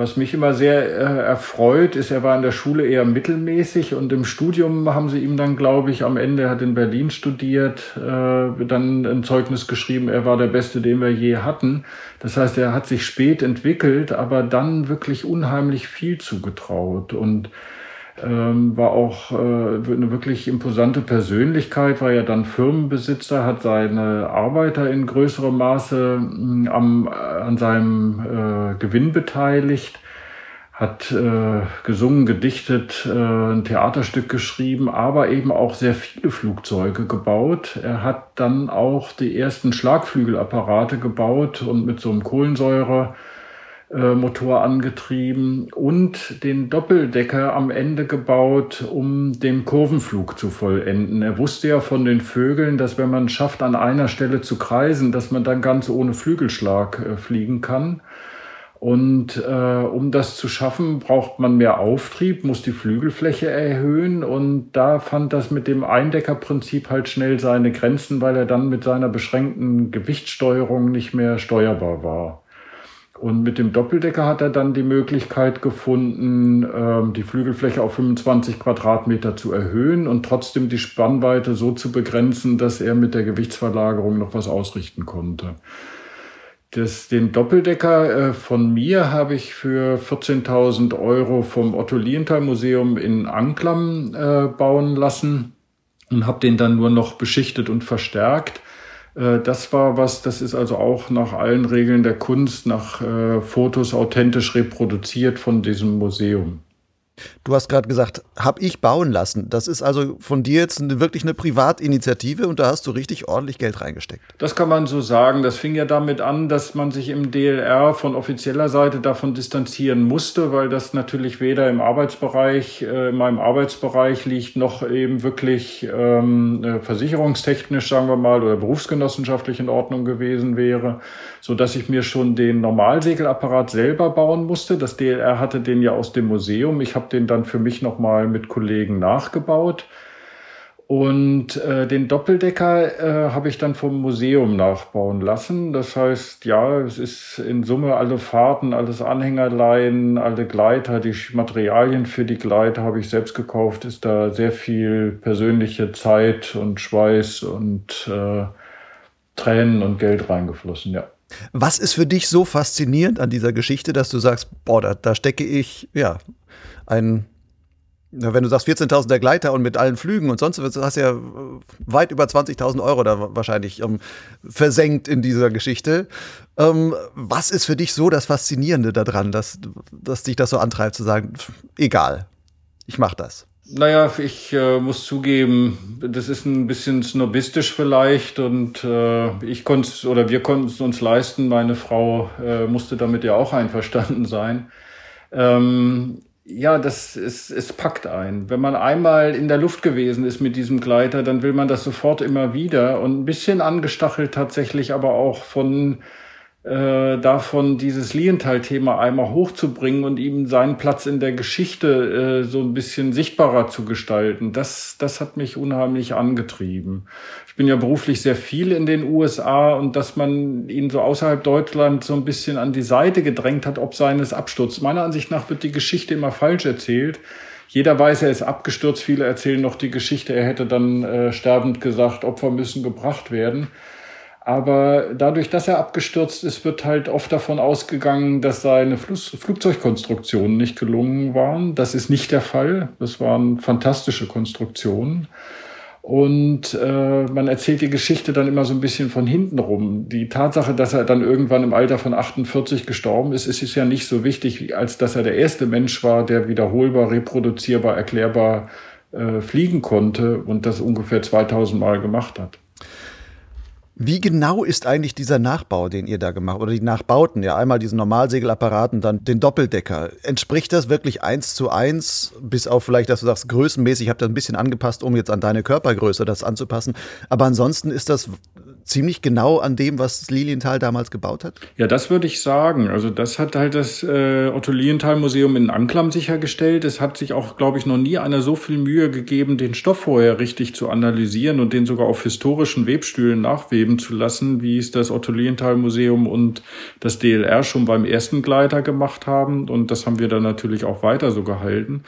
Was mich immer sehr äh, erfreut, ist, er war in der Schule eher mittelmäßig und im Studium haben sie ihm dann, glaube ich, am Ende, er hat in Berlin studiert, äh, dann ein Zeugnis geschrieben, er war der Beste, den wir je hatten. Das heißt, er hat sich spät entwickelt, aber dann wirklich unheimlich viel zugetraut und ähm, war auch äh, eine wirklich imposante Persönlichkeit, war ja dann Firmenbesitzer, hat seine Arbeiter in größerem Maße mh, am, an seinem äh, Gewinn beteiligt, hat äh, gesungen, gedichtet, äh, ein Theaterstück geschrieben, aber eben auch sehr viele Flugzeuge gebaut. Er hat dann auch die ersten Schlagflügelapparate gebaut und mit so einem Kohlensäure äh, Motor angetrieben und den Doppeldecker am Ende gebaut, um den Kurvenflug zu vollenden. Er wusste ja von den Vögeln, dass wenn man schafft, an einer Stelle zu kreisen, dass man dann ganz ohne Flügelschlag äh, fliegen kann. Und äh, um das zu schaffen, braucht man mehr Auftrieb, muss die Flügelfläche erhöhen. Und da fand das mit dem Eindeckerprinzip halt schnell seine Grenzen, weil er dann mit seiner beschränkten Gewichtssteuerung nicht mehr steuerbar war. Und mit dem Doppeldecker hat er dann die Möglichkeit gefunden, ähm, die Flügelfläche auf 25 Quadratmeter zu erhöhen und trotzdem die Spannweite so zu begrenzen, dass er mit der Gewichtsverlagerung noch was ausrichten konnte. Das, den Doppeldecker äh, von mir habe ich für 14.000 Euro vom Otto Lienthal Museum in Anklam äh, bauen lassen und habe den dann nur noch beschichtet und verstärkt. Äh, das war was, das ist also auch nach allen Regeln der Kunst, nach äh, Fotos authentisch reproduziert von diesem Museum. Du hast gerade gesagt, habe ich bauen lassen. Das ist also von dir jetzt eine, wirklich eine Privatinitiative und da hast du richtig ordentlich Geld reingesteckt. Das kann man so sagen. Das fing ja damit an, dass man sich im DLR von offizieller Seite davon distanzieren musste, weil das natürlich weder im Arbeitsbereich, äh, in meinem Arbeitsbereich liegt, noch eben wirklich ähm, äh, versicherungstechnisch, sagen wir mal, oder berufsgenossenschaftlich in Ordnung gewesen wäre, so dass ich mir schon den Normalsegelapparat selber bauen musste. Das DLR hatte den ja aus dem Museum. Ich habe den dann für mich nochmal mit Kollegen nachgebaut. Und äh, den Doppeldecker äh, habe ich dann vom Museum nachbauen lassen. Das heißt, ja, es ist in Summe alle Fahrten, alles Anhängerleihen, alle Gleiter, die Materialien für die Gleiter habe ich selbst gekauft. Ist da sehr viel persönliche Zeit und Schweiß und äh, Tränen und Geld reingeflossen, ja. Was ist für dich so faszinierend an dieser Geschichte, dass du sagst, boah, da, da stecke ich ja ein, wenn du sagst 14.000 der Gleiter und mit allen Flügen und sonst was, hast du ja weit über 20.000 Euro da wahrscheinlich ähm, versenkt in dieser Geschichte. Ähm, was ist für dich so das Faszinierende daran, dass, dass dich das so antreibt zu sagen, egal, ich mach das? Naja, ich äh, muss zugeben, das ist ein bisschen snobistisch vielleicht und äh, ich konnte oder wir konnten es uns leisten. Meine Frau äh, musste damit ja auch einverstanden sein. Ähm, ja, das ist, es packt ein. Wenn man einmal in der Luft gewesen ist mit diesem Gleiter, dann will man das sofort immer wieder und ein bisschen angestachelt tatsächlich aber auch von äh, davon, dieses Lienthal-Thema einmal hochzubringen und ihm seinen Platz in der Geschichte äh, so ein bisschen sichtbarer zu gestalten. Das, das hat mich unheimlich angetrieben. Ich bin ja beruflich sehr viel in den USA und dass man ihn so außerhalb Deutschland so ein bisschen an die Seite gedrängt hat, ob seines Absturzes. Meiner Ansicht nach wird die Geschichte immer falsch erzählt. Jeder weiß, er ist abgestürzt. Viele erzählen noch die Geschichte, er hätte dann äh, sterbend gesagt, Opfer müssen gebracht werden. Aber dadurch, dass er abgestürzt ist, wird halt oft davon ausgegangen, dass seine Fluss Flugzeugkonstruktionen nicht gelungen waren. Das ist nicht der Fall. Das waren fantastische Konstruktionen. Und äh, man erzählt die Geschichte dann immer so ein bisschen von hinten rum. Die Tatsache, dass er dann irgendwann im Alter von 48 gestorben ist, ist, ist ja nicht so wichtig, als dass er der erste Mensch war, der wiederholbar, reproduzierbar, erklärbar äh, fliegen konnte und das ungefähr 2000 Mal gemacht hat. Wie genau ist eigentlich dieser Nachbau, den ihr da gemacht oder die Nachbauten? Ja, einmal diesen Normalsegelapparat und dann den Doppeldecker. Entspricht das wirklich eins zu eins, bis auf vielleicht, dass du sagst, größenmäßig, ich habe das ein bisschen angepasst, um jetzt an deine Körpergröße das anzupassen. Aber ansonsten ist das ziemlich genau an dem, was Lilienthal damals gebaut hat? Ja, das würde ich sagen. Also das hat halt das äh, Otto Lilienthal Museum in Anklam sichergestellt. Es hat sich auch, glaube ich, noch nie einer so viel Mühe gegeben, den Stoff vorher richtig zu analysieren und den sogar auf historischen Webstühlen nachweben zu lassen, wie es das Otto Lilienthal Museum und das DLR schon beim ersten Gleiter gemacht haben. Und das haben wir dann natürlich auch weiter so gehalten.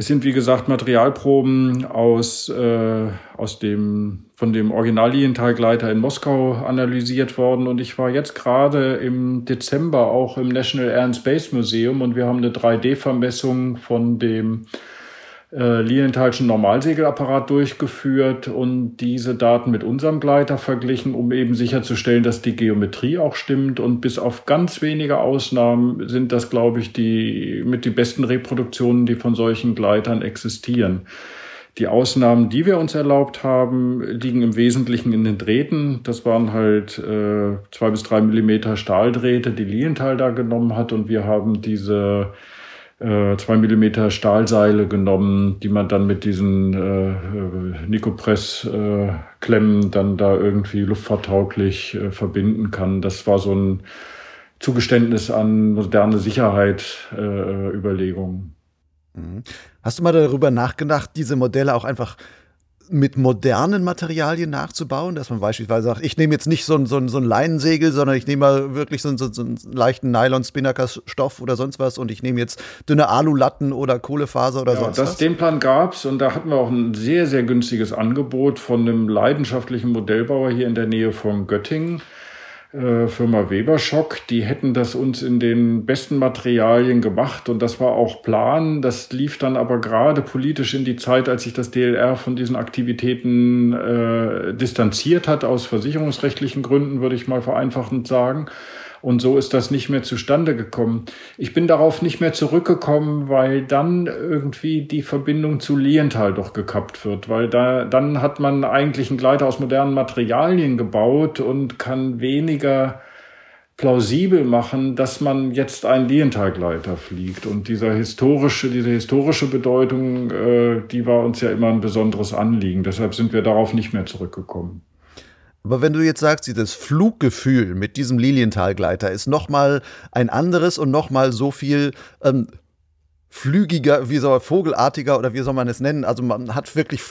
Es sind, wie gesagt, Materialproben aus, äh, aus dem, von dem Original Lilienthal-Gleiter in Moskau analysiert worden. Und ich war jetzt gerade im Dezember auch im National Air and Space Museum und wir haben eine 3D-Vermessung von dem äh, Lilienthalschen Normalsegelapparat durchgeführt und diese Daten mit unserem Gleiter verglichen, um eben sicherzustellen, dass die Geometrie auch stimmt. Und bis auf ganz wenige Ausnahmen sind das, glaube ich, die mit die besten Reproduktionen, die von solchen Gleitern existieren. Die Ausnahmen, die wir uns erlaubt haben, liegen im Wesentlichen in den Drähten. Das waren halt äh, zwei bis drei Millimeter Stahldrähte, die Lilienthal da genommen hat. Und wir haben diese äh, zwei Millimeter Stahlseile genommen, die man dann mit diesen äh, äh Nicopress-Klemmen äh, dann da irgendwie luftfahrtauglich äh, verbinden kann. Das war so ein Zugeständnis an moderne Sicherheit-Überlegungen. Äh, mhm. Hast du mal darüber nachgedacht, diese Modelle auch einfach mit modernen Materialien nachzubauen, dass man beispielsweise sagt, ich nehme jetzt nicht so ein, so ein, so ein Leinensegel, sondern ich nehme mal wirklich so, einen, so, einen leichten Nylon-Spinnaker-Stoff oder sonst was und ich nehme jetzt dünne Alulatten oder Kohlefaser oder ja, sonst das, was. Den Plan gab's und da hatten wir auch ein sehr, sehr günstiges Angebot von einem leidenschaftlichen Modellbauer hier in der Nähe von Göttingen äh, Firma Weberschock, die hätten das uns in den besten Materialien gemacht und das war auch Plan. Das lief dann aber gerade politisch in die Zeit, als sich das DLR von diesen Aktivitäten äh, distanziert hat, aus versicherungsrechtlichen Gründen, würde ich mal vereinfachend sagen. Und so ist das nicht mehr zustande gekommen. Ich bin darauf nicht mehr zurückgekommen, weil dann irgendwie die Verbindung zu Lienthal doch gekappt wird, weil da, dann hat man eigentlich einen Gleiter aus modernen Materialien gebaut und kann weniger plausibel machen, dass man jetzt einen Lienthal-Gleiter fliegt. Und dieser historische, diese historische Bedeutung, äh, die war uns ja immer ein besonderes Anliegen. Deshalb sind wir darauf nicht mehr zurückgekommen. Aber wenn du jetzt sagst, dieses Fluggefühl mit diesem Lilienthal-Gleiter ist nochmal ein anderes und nochmal so viel ähm, flügiger, wie soll vogelartiger oder wie soll man es nennen? Also man hat wirklich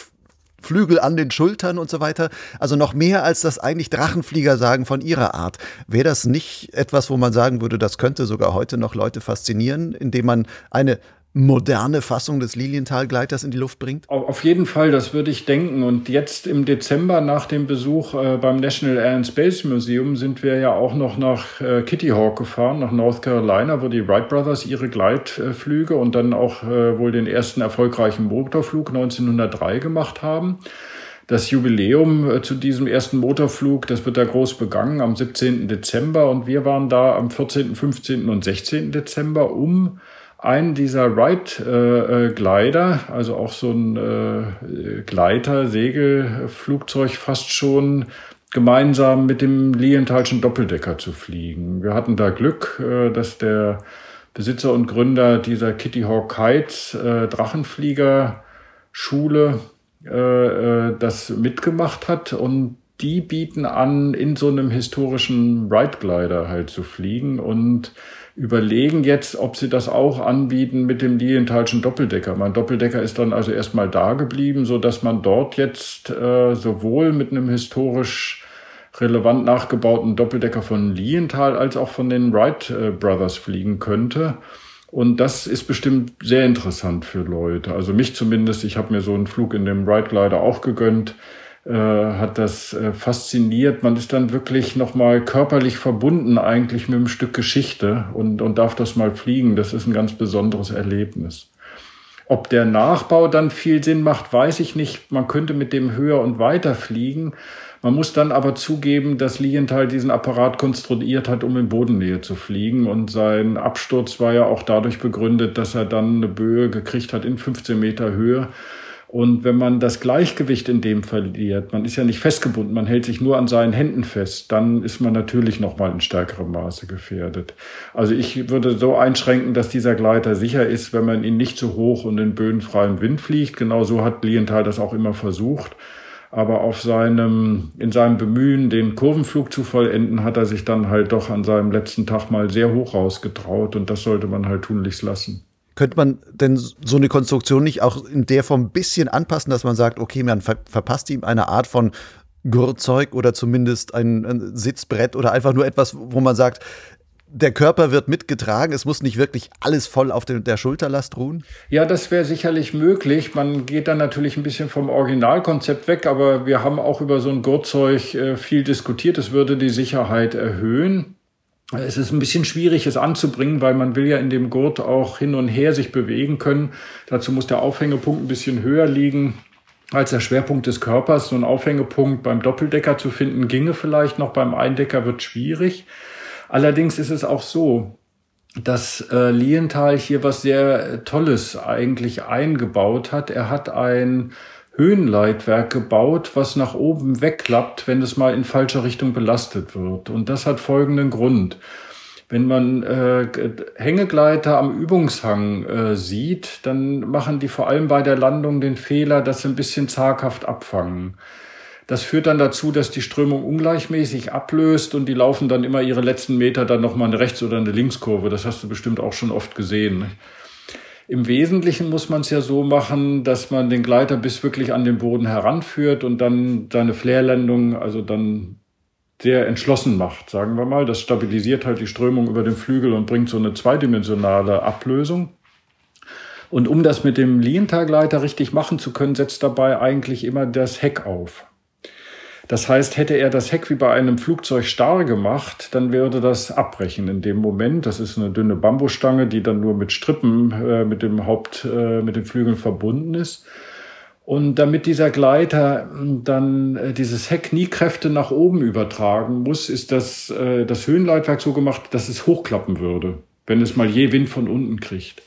Flügel an den Schultern und so weiter. Also noch mehr als das eigentlich Drachenflieger sagen von ihrer Art. Wäre das nicht etwas, wo man sagen würde, das könnte sogar heute noch Leute faszinieren, indem man eine moderne Fassung des Lilienthal-Gleiters in die Luft bringt? Auf jeden Fall, das würde ich denken. Und jetzt im Dezember nach dem Besuch äh, beim National Air and Space Museum sind wir ja auch noch nach äh, Kitty Hawk gefahren, nach North Carolina, wo die Wright Brothers ihre Gleitflüge und dann auch äh, wohl den ersten erfolgreichen Motorflug 1903 gemacht haben. Das Jubiläum zu diesem ersten Motorflug, das wird da groß begangen am 17. Dezember und wir waren da am 14., 15. und 16. Dezember, um einen dieser Wright-Glider, äh, also auch so ein äh, Gleiter, Segelflugzeug fast schon gemeinsam mit dem Lilienthalschen Doppeldecker zu fliegen. Wir hatten da Glück, äh, dass der Besitzer und Gründer dieser Kitty Hawk Kites äh, Drachenflieger Schule äh, äh, das mitgemacht hat und die bieten an, in so einem historischen Wright Glider halt zu fliegen und überlegen jetzt, ob sie das auch anbieten mit dem Lilienthalschen Doppeldecker. Mein Doppeldecker ist dann also erstmal da geblieben, so dass man dort jetzt äh, sowohl mit einem historisch relevant nachgebauten Doppeldecker von Lilienthal als auch von den Wright äh, Brothers fliegen könnte. Und das ist bestimmt sehr interessant für Leute. Also mich zumindest. Ich habe mir so einen Flug in dem Wright Glider auch gegönnt. Äh, hat das äh, fasziniert. Man ist dann wirklich nochmal körperlich verbunden eigentlich mit einem Stück Geschichte und, und darf das mal fliegen. Das ist ein ganz besonderes Erlebnis. Ob der Nachbau dann viel Sinn macht, weiß ich nicht. Man könnte mit dem höher und weiter fliegen. Man muss dann aber zugeben, dass Lilienthal diesen Apparat konstruiert hat, um in Bodennähe zu fliegen. Und sein Absturz war ja auch dadurch begründet, dass er dann eine Böe gekriegt hat in 15 Meter Höhe und wenn man das Gleichgewicht in dem verliert, man ist ja nicht festgebunden, man hält sich nur an seinen Händen fest, dann ist man natürlich noch mal in stärkerem Maße gefährdet. Also ich würde so einschränken, dass dieser Gleiter sicher ist, wenn man ihn nicht zu hoch und in böenfreiem Wind fliegt. Genauso hat Lienthal das auch immer versucht. Aber auf seinem, in seinem Bemühen, den Kurvenflug zu vollenden, hat er sich dann halt doch an seinem letzten Tag mal sehr hoch rausgetraut und das sollte man halt tunlichst lassen. Könnte man denn so eine Konstruktion nicht auch in der Form ein bisschen anpassen, dass man sagt, okay, man ver verpasst ihm eine Art von Gurtzeug oder zumindest ein, ein Sitzbrett oder einfach nur etwas, wo man sagt, der Körper wird mitgetragen, es muss nicht wirklich alles voll auf der Schulterlast ruhen? Ja, das wäre sicherlich möglich. Man geht dann natürlich ein bisschen vom Originalkonzept weg, aber wir haben auch über so ein Gurtzeug äh, viel diskutiert. Es würde die Sicherheit erhöhen. Es ist ein bisschen schwierig, es anzubringen, weil man will ja in dem Gurt auch hin und her sich bewegen können. Dazu muss der Aufhängepunkt ein bisschen höher liegen als der Schwerpunkt des Körpers. So ein Aufhängepunkt beim Doppeldecker zu finden, ginge vielleicht noch, beim Eindecker wird schwierig. Allerdings ist es auch so, dass äh, Lienthal hier was sehr Tolles eigentlich eingebaut hat. Er hat ein Höhenleitwerk gebaut, was nach oben wegklappt, wenn es mal in falscher Richtung belastet wird. Und das hat folgenden Grund. Wenn man äh, Hängegleiter am Übungshang äh, sieht, dann machen die vor allem bei der Landung den Fehler, dass sie ein bisschen zaghaft abfangen. Das führt dann dazu, dass die Strömung ungleichmäßig ablöst und die laufen dann immer ihre letzten Meter dann nochmal eine Rechts- oder eine Linkskurve. Das hast du bestimmt auch schon oft gesehen. Im Wesentlichen muss man es ja so machen, dass man den Gleiter bis wirklich an den Boden heranführt und dann seine Flairlandung, also dann sehr entschlossen macht, sagen wir mal. Das stabilisiert halt die Strömung über den Flügel und bringt so eine zweidimensionale Ablösung. Und um das mit dem Lientagleiter richtig machen zu können, setzt dabei eigentlich immer das Heck auf. Das heißt, hätte er das Heck wie bei einem Flugzeug starr gemacht, dann würde das abbrechen in dem Moment. Das ist eine dünne Bambusstange, die dann nur mit Strippen äh, mit dem Haupt, äh, mit den Flügeln verbunden ist. Und damit dieser Gleiter hm, dann äh, dieses Heck nie Kräfte nach oben übertragen muss, ist das, äh, das Höhenleitwerk so gemacht, dass es hochklappen würde, wenn es mal je Wind von unten kriegt.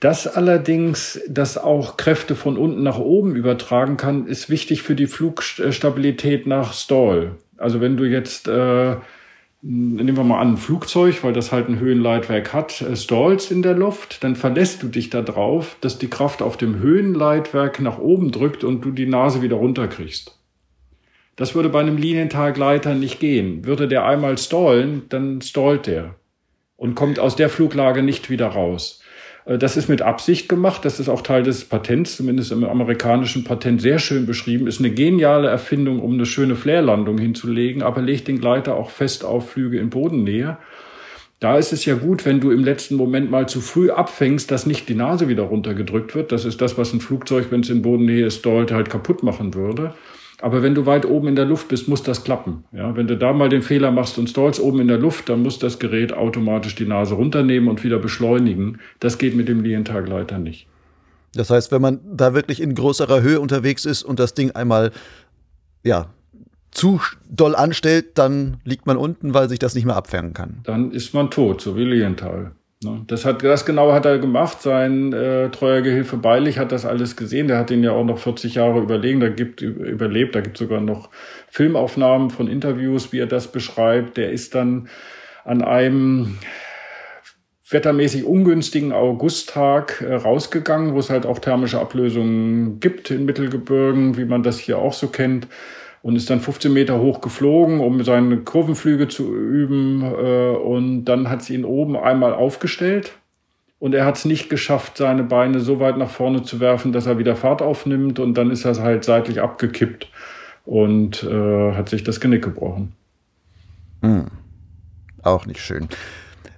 Das allerdings, das auch Kräfte von unten nach oben übertragen kann, ist wichtig für die Flugstabilität nach Stall. Also wenn du jetzt, äh, nehmen wir mal an, ein Flugzeug, weil das halt ein Höhenleitwerk hat, äh, stallst in der Luft, dann verlässt du dich darauf, dass die Kraft auf dem Höhenleitwerk nach oben drückt und du die Nase wieder runterkriegst. Das würde bei einem Linientagleiter nicht gehen. Würde der einmal stallen, dann stallt der und kommt aus der Fluglage nicht wieder raus. Äh, das ist mit Absicht gemacht. Das ist auch Teil des Patents, zumindest im amerikanischen Patent sehr schön beschrieben. Ist eine geniale Erfindung, um eine schöne Flairlandung hinzulegen, aber legt den Gleiter auch fest auf Flüge in Bodennähe. Da ist es ja gut, wenn du im letzten Moment mal zu früh abfängst, dass nicht die Nase wieder runtergedrückt wird. Das ist das, was ein Flugzeug, wenn es in Bodennähe ist, dort halt kaputt machen würde. Aber wenn du weit oben in der Luft bist, muss das klappen. Ja, wenn du da mal den Fehler machst und stallst oben in der Luft, dann muss das Gerät automatisch die Nase runternehmen und wieder beschleunigen. Das geht mit dem Lientagleiter nicht. Das heißt, wenn man da wirklich in größerer Höhe unterwegs ist und das Ding einmal, ja, zu doll anstellt, dann liegt man unten, weil sich das nicht mehr abfangen kann. Dann ist man tot, so wie Lienthal. Ne? Das, hat, das genau hat er gemacht. Sein äh, treuer Gehilfe Beilich hat das alles gesehen. Der hat ihn ja auch noch 40 Jahre überlegen, da gibt, überlebt. Da gibt sogar noch Filmaufnahmen von Interviews, wie er das beschreibt. Der ist dann an einem wettermäßig ungünstigen Augusttag äh, rausgegangen, wo es halt auch thermische Ablösungen gibt in Mittelgebirgen, wie man das hier auch so kennt und ist dann 15 Meter hoch geflogen, um seine Kurvenflüge zu üben. Äh, und dann hat sie ihn oben einmal aufgestellt. Und er hat es nicht geschafft, seine Beine so weit nach vorne zu werfen, dass er wieder Fahrt aufnimmt. Und dann ist er halt seitlich abgekippt und äh, hat sich das Genick gebrochen. Hm. Auch nicht schön.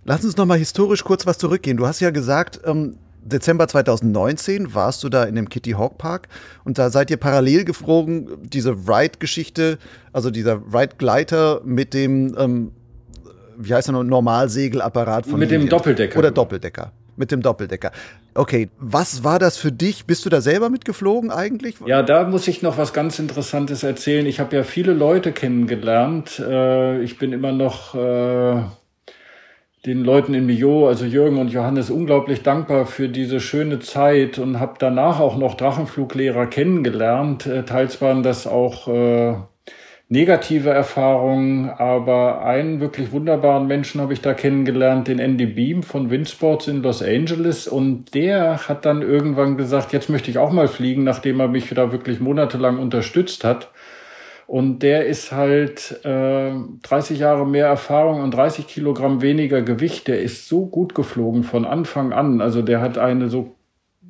Lass uns noch mal historisch kurz was zurückgehen. Du hast ja gesagt, ähm, Dezember 2019 warst du da in dem Kitty Hawk Park und da seid ihr parallel geflogen, diese Ride-Geschichte, also dieser Ride-Gleiter mit dem, ähm, wie heißt der noch, Normalsegelapparat von Mit dem Doppeldecker. Oder Doppeldecker. Mit dem Doppeldecker. Okay, was war das für dich? Bist du da selber mitgeflogen eigentlich? Ja, da muss ich noch was ganz Interessantes erzählen. Ich habe ja viele Leute kennengelernt. Äh, ich bin immer noch äh, den Leuten in Millau, also Jürgen und Johannes, unglaublich dankbar für diese schöne Zeit und habe danach auch noch Drachenfluglehrer kennengelernt. Äh, teils waren das auch äh, negative Erfahrungen, aber einen wirklich wunderbaren Menschen habe ich da kennengelernt, den Andy Beam von Windsports in Los Angeles und der hat dann irgendwann gesagt, jetzt möchte ich auch mal fliegen, nachdem er mich da wirklich monatelang unterstützt hat. Und der ist halt äh, 30 Jahre mehr Erfahrung und 30 Kilogramm weniger Gewicht. Der ist so gut geflogen von Anfang an. Also der hat eine so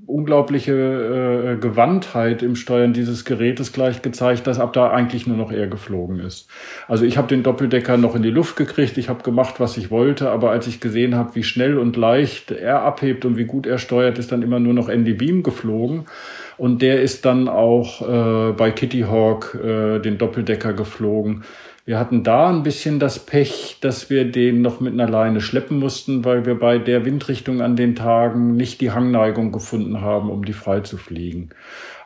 unglaubliche äh, Gewandtheit im Steuern dieses Gerätes gleich gezeigt, dass ab da eigentlich nur noch er geflogen ist. Also ich habe den Doppeldecker noch in die Luft gekriegt, ich habe gemacht, was ich wollte, aber als ich gesehen habe, wie schnell und leicht er abhebt und wie gut er steuert, ist dann immer nur noch Andy Beam geflogen. Und der ist dann auch äh, bei Kitty Hawk äh, den Doppeldecker geflogen. Wir hatten da ein bisschen das Pech, dass wir den noch mit einer Leine schleppen mussten, weil wir bei der Windrichtung an den Tagen nicht die Hangneigung gefunden haben, um die frei zu fliegen.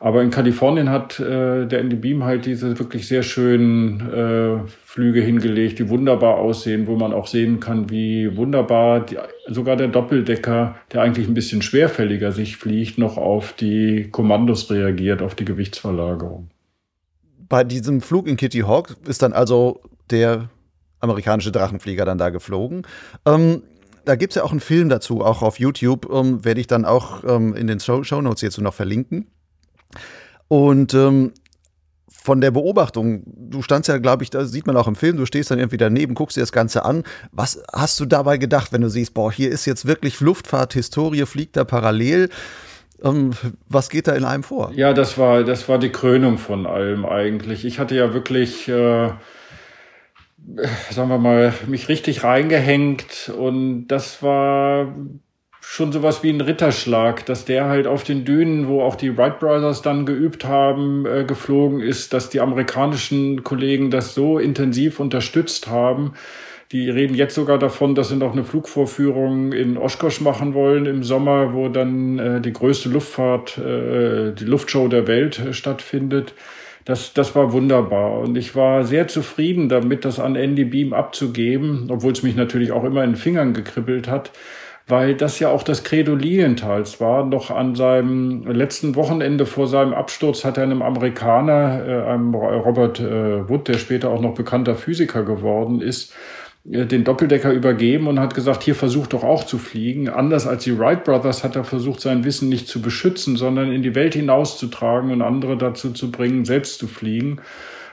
Aber in Kalifornien hat äh, der Andy Beam halt diese wirklich sehr schönen äh, Flüge hingelegt, die wunderbar aussehen, wo man auch sehen kann, wie wunderbar die, sogar der Doppeldecker, der eigentlich ein bisschen schwerfälliger sich fliegt, noch auf die Kommandos reagiert, auf die Gewichtsverlagerung bei diesem Flug in Kitty Hawk ist dann also der amerikanische Drachenflieger dann da geflogen. Ähm, da gibt es ja auch einen Film dazu, auch auf YouTube, ähm, werde ich dann auch ähm, in den Show, Notes hierzu noch verlinken. Und ähm, von der Beobachtung, du standst ja, glaube ich, da sieht man auch im Film, du stehst dann irgendwie daneben, guckst dir das Ganze an. Was hast du dabei gedacht, wenn du siehst, boah, hier ist jetzt wirklich Luftfahrt, Historie, fliegt da parallel? Ähm, was geht da in einem vor? Ja, das war, das war die Krönung von allem eigentlich. Ich hatte ja wirklich, äh, sagen wir mal, mich richtig reingehängt und das war schon sowas wie ein Ritterschlag, dass der halt auf den Dünen, wo auch die Wright Brothers dann geübt haben, äh, geflogen ist, dass die amerikanischen Kollegen das so intensiv unterstützt haben, die reden jetzt sogar davon, dass sie noch eine Flugvorführung in Oshkosh machen wollen im Sommer, wo dann äh, die größte Luftfahrt, äh, die Luftshow der Welt äh, stattfindet. Das, das war wunderbar. Und ich war sehr zufrieden damit, das an Andy Beam abzugeben, obwohl es mich natürlich auch immer in den Fingern gekribbelt hat, weil das ja auch das Credo Lilientals war. Noch an seinem letzten Wochenende vor seinem Absturz hat er einem Amerikaner, äh, einem Robert äh, Wood, der später auch noch bekannter Physiker geworden ist, den Doppeldecker übergeben und hat gesagt, hier versucht doch auch zu fliegen. Anders als die Wright Brothers hat er versucht, sein Wissen nicht zu beschützen, sondern in die Welt hinauszutragen und andere dazu zu bringen, selbst zu fliegen.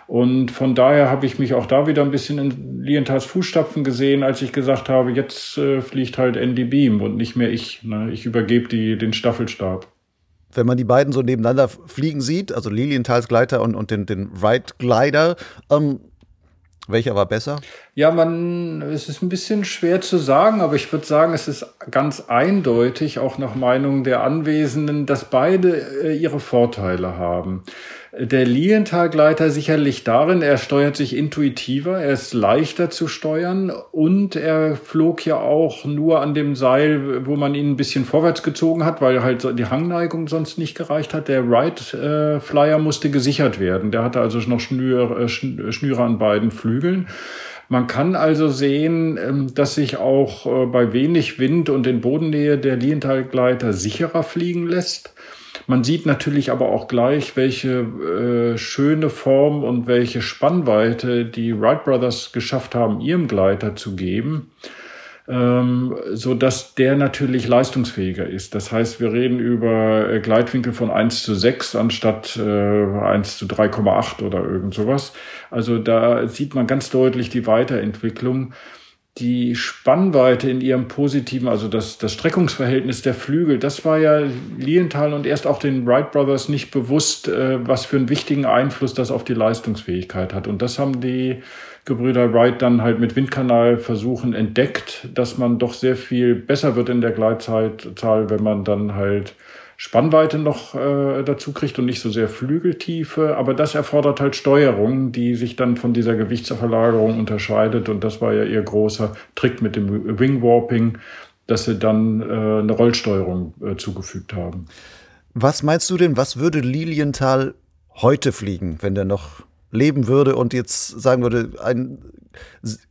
Und von daher habe ich mich auch da wieder ein bisschen in Lientals Fußstapfen gesehen, als ich gesagt habe, jetzt äh, fliegt halt Andy Beam und nicht mehr ich. Ne? Ich übergebe die, den Staffelstab. Wenn man die beiden so nebeneinander fliegen sieht, also Lilientals Gleiter und, und den, den Wright Glider, ähm, welcher war besser? Ja, man, es ist ein bisschen schwer zu sagen, aber ich würde sagen, es ist ganz eindeutig, auch nach Meinung der Anwesenden, dass beide äh, ihre Vorteile haben. Der Lilienthal-Gleiter sicherlich darin, er steuert sich intuitiver, er ist leichter zu steuern und er flog ja auch nur an dem Seil, wo man ihn ein bisschen vorwärts gezogen hat, weil halt die Hangneigung sonst nicht gereicht hat. Der Wright-Flyer musste gesichert werden. Der hatte also noch Schnüre, äh, Schnüre an beiden Flügeln. Man kann also sehen, ähm, dass sich auch äh, bei wenig Wind und in Bodennähe der Lilienthal-Gleiter sicherer fliegen lässt. Man sieht natürlich aber auch gleich, welche äh, schöne Form und welche Spannweite die Wright Brothers geschafft haben, ihrem Gleiter zu geben, ähm, so dass der natürlich leistungsfähiger ist. Das heißt, wir reden über äh, Gleitwinkel von 1 zu 6 anstatt äh, 1 zu 3,8 oder irgend sowas. Also da sieht man ganz deutlich die Weiterentwicklung die Spannweite in ihrem positiven, also das, das Streckungsverhältnis der Flügel, das war ja Lienthal und erst auch den Wright Brothers nicht bewusst, äh, was für einen wichtigen Einfluss das auf die Leistungsfähigkeit hat. Und das haben die Gebrüder Wright dann halt mit Windkanalversuchen entdeckt, dass man doch sehr viel besser wird in der Gleitzahl, wenn man dann halt Spannweite noch äh, dazu kriegt und nicht so sehr Flügeltiefe. Aber das erfordert halt Steuerung, die sich dann von dieser Gewichtsverlagerung unterscheidet. Und das war ja ihr großer Trick mit dem Wing Warping, dass sie dann äh, eine Rollsteuerung äh, zugefügt haben. Was meinst du denn, was würde Lilienthal heute fliegen, wenn der noch leben würde und jetzt sagen würde, ein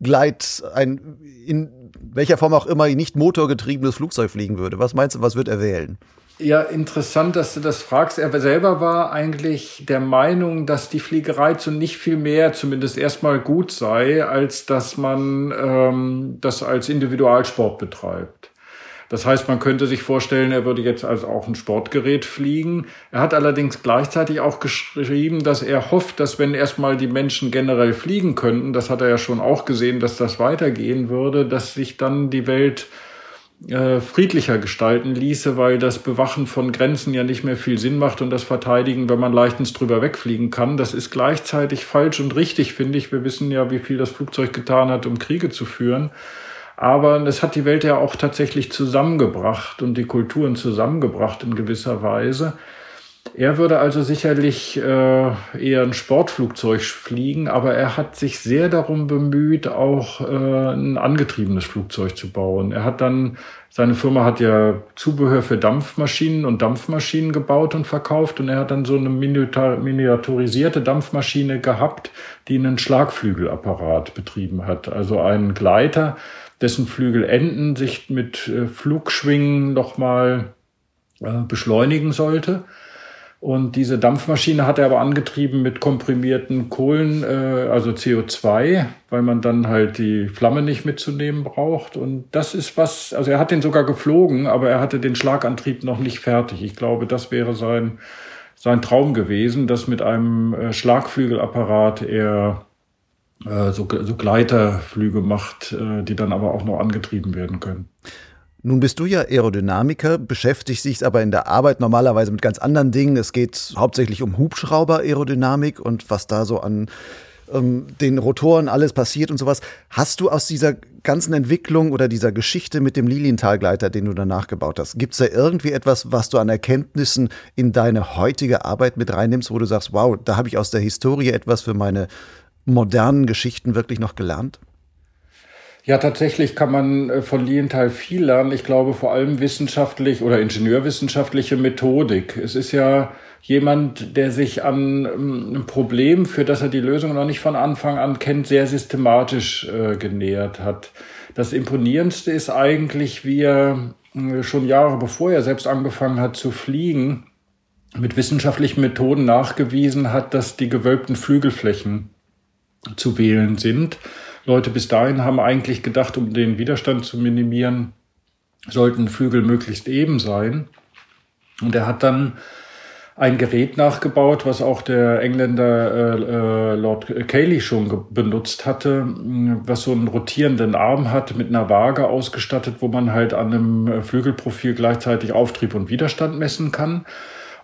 Gleit, ein in welcher Form auch immer nicht motorgetriebenes Flugzeug fliegen würde? Was meinst du, was wird er wählen? Ja, interessant, dass du das fragst. Er selber war eigentlich der Meinung, dass die Fliegerei zu nicht viel mehr, zumindest erstmal gut sei, als dass man ähm, das als Individualsport betreibt. Das heißt, man könnte sich vorstellen, er würde jetzt also auch ein Sportgerät fliegen. Er hat allerdings gleichzeitig auch geschrieben, dass er hofft, dass wenn erstmal die Menschen generell fliegen könnten, das hat er ja schon auch gesehen, dass das weitergehen würde, dass sich dann die Welt äh, friedlicher gestalten ließe, weil das Bewachen von Grenzen ja nicht mehr viel Sinn macht und das Verteidigen, wenn man leichtens drüber wegfliegen kann. Das ist gleichzeitig falsch und richtig, finde ich. Wir wissen ja, wie viel das Flugzeug getan hat, um Kriege zu führen. Aber es hat die Welt ja auch tatsächlich zusammengebracht und die Kulturen zusammengebracht in gewisser Weise. Er würde also sicherlich äh, eher ein Sportflugzeug fliegen, aber er hat sich sehr darum bemüht, auch äh, ein angetriebenes Flugzeug zu bauen. Er hat dann, seine Firma hat ja Zubehör für Dampfmaschinen und Dampfmaschinen gebaut und verkauft und er hat dann so eine miniaturisierte Dampfmaschine gehabt, die einen Schlagflügelapparat betrieben hat. Also einen Gleiter, dessen Flügelenden sich mit äh, Flugschwingen nochmal äh, beschleunigen sollte. Und diese Dampfmaschine hat er aber angetrieben mit komprimierten Kohlen, äh, also CO2, weil man dann halt die Flamme nicht mitzunehmen braucht. Und das ist was, also er hat den sogar geflogen, aber er hatte den Schlagantrieb noch nicht fertig. Ich glaube, das wäre sein, sein Traum gewesen, dass mit einem äh, Schlagflügelapparat er äh, so, so Gleiterflüge macht, äh, die dann aber auch noch angetrieben werden können. Nun bist du ja Aerodynamiker, beschäftigst dich aber in der Arbeit normalerweise mit ganz anderen Dingen. Es geht hauptsächlich um Hubschrauber-Aerodynamik und was da so an ähm, den Rotoren alles passiert und sowas. Hast du aus dieser ganzen Entwicklung oder dieser Geschichte mit dem Lilienthal-Gleiter, den du danach gebaut hast, gibt es da irgendwie etwas, was du an Erkenntnissen in deine heutige Arbeit mit reinnimmst, wo du sagst, wow, da habe ich aus der Historie etwas für meine modernen Geschichten wirklich noch gelernt? Ja, tatsächlich kann man äh, von Lienthal viel lernen. Ich glaube vor allem wissenschaftlich oder ingenieurwissenschaftliche Methodik. Es ist ja jemand, der sich an ähm, einem Problem, für das er die Lösung noch nicht von Anfang an kennt, sehr systematisch äh, genähert hat. Das Imponierendste ist eigentlich, wie er äh, schon Jahre bevor er selbst angefangen hat zu fliegen, mit wissenschaftlichen Methoden nachgewiesen hat, dass die gewölbten Flügelflächen zu wählen sind. Leute bis dahin haben eigentlich gedacht, um den Widerstand zu minimieren, sollten Flügel möglichst eben sein. Und er hat dann ein Gerät nachgebaut, was auch der Engländer äh, äh Lord Cayley schon benutzt hatte, was so einen rotierenden Arm hat, mit einer Waage ausgestattet, wo man halt an einem Flügelprofil gleichzeitig Auftrieb und Widerstand messen kann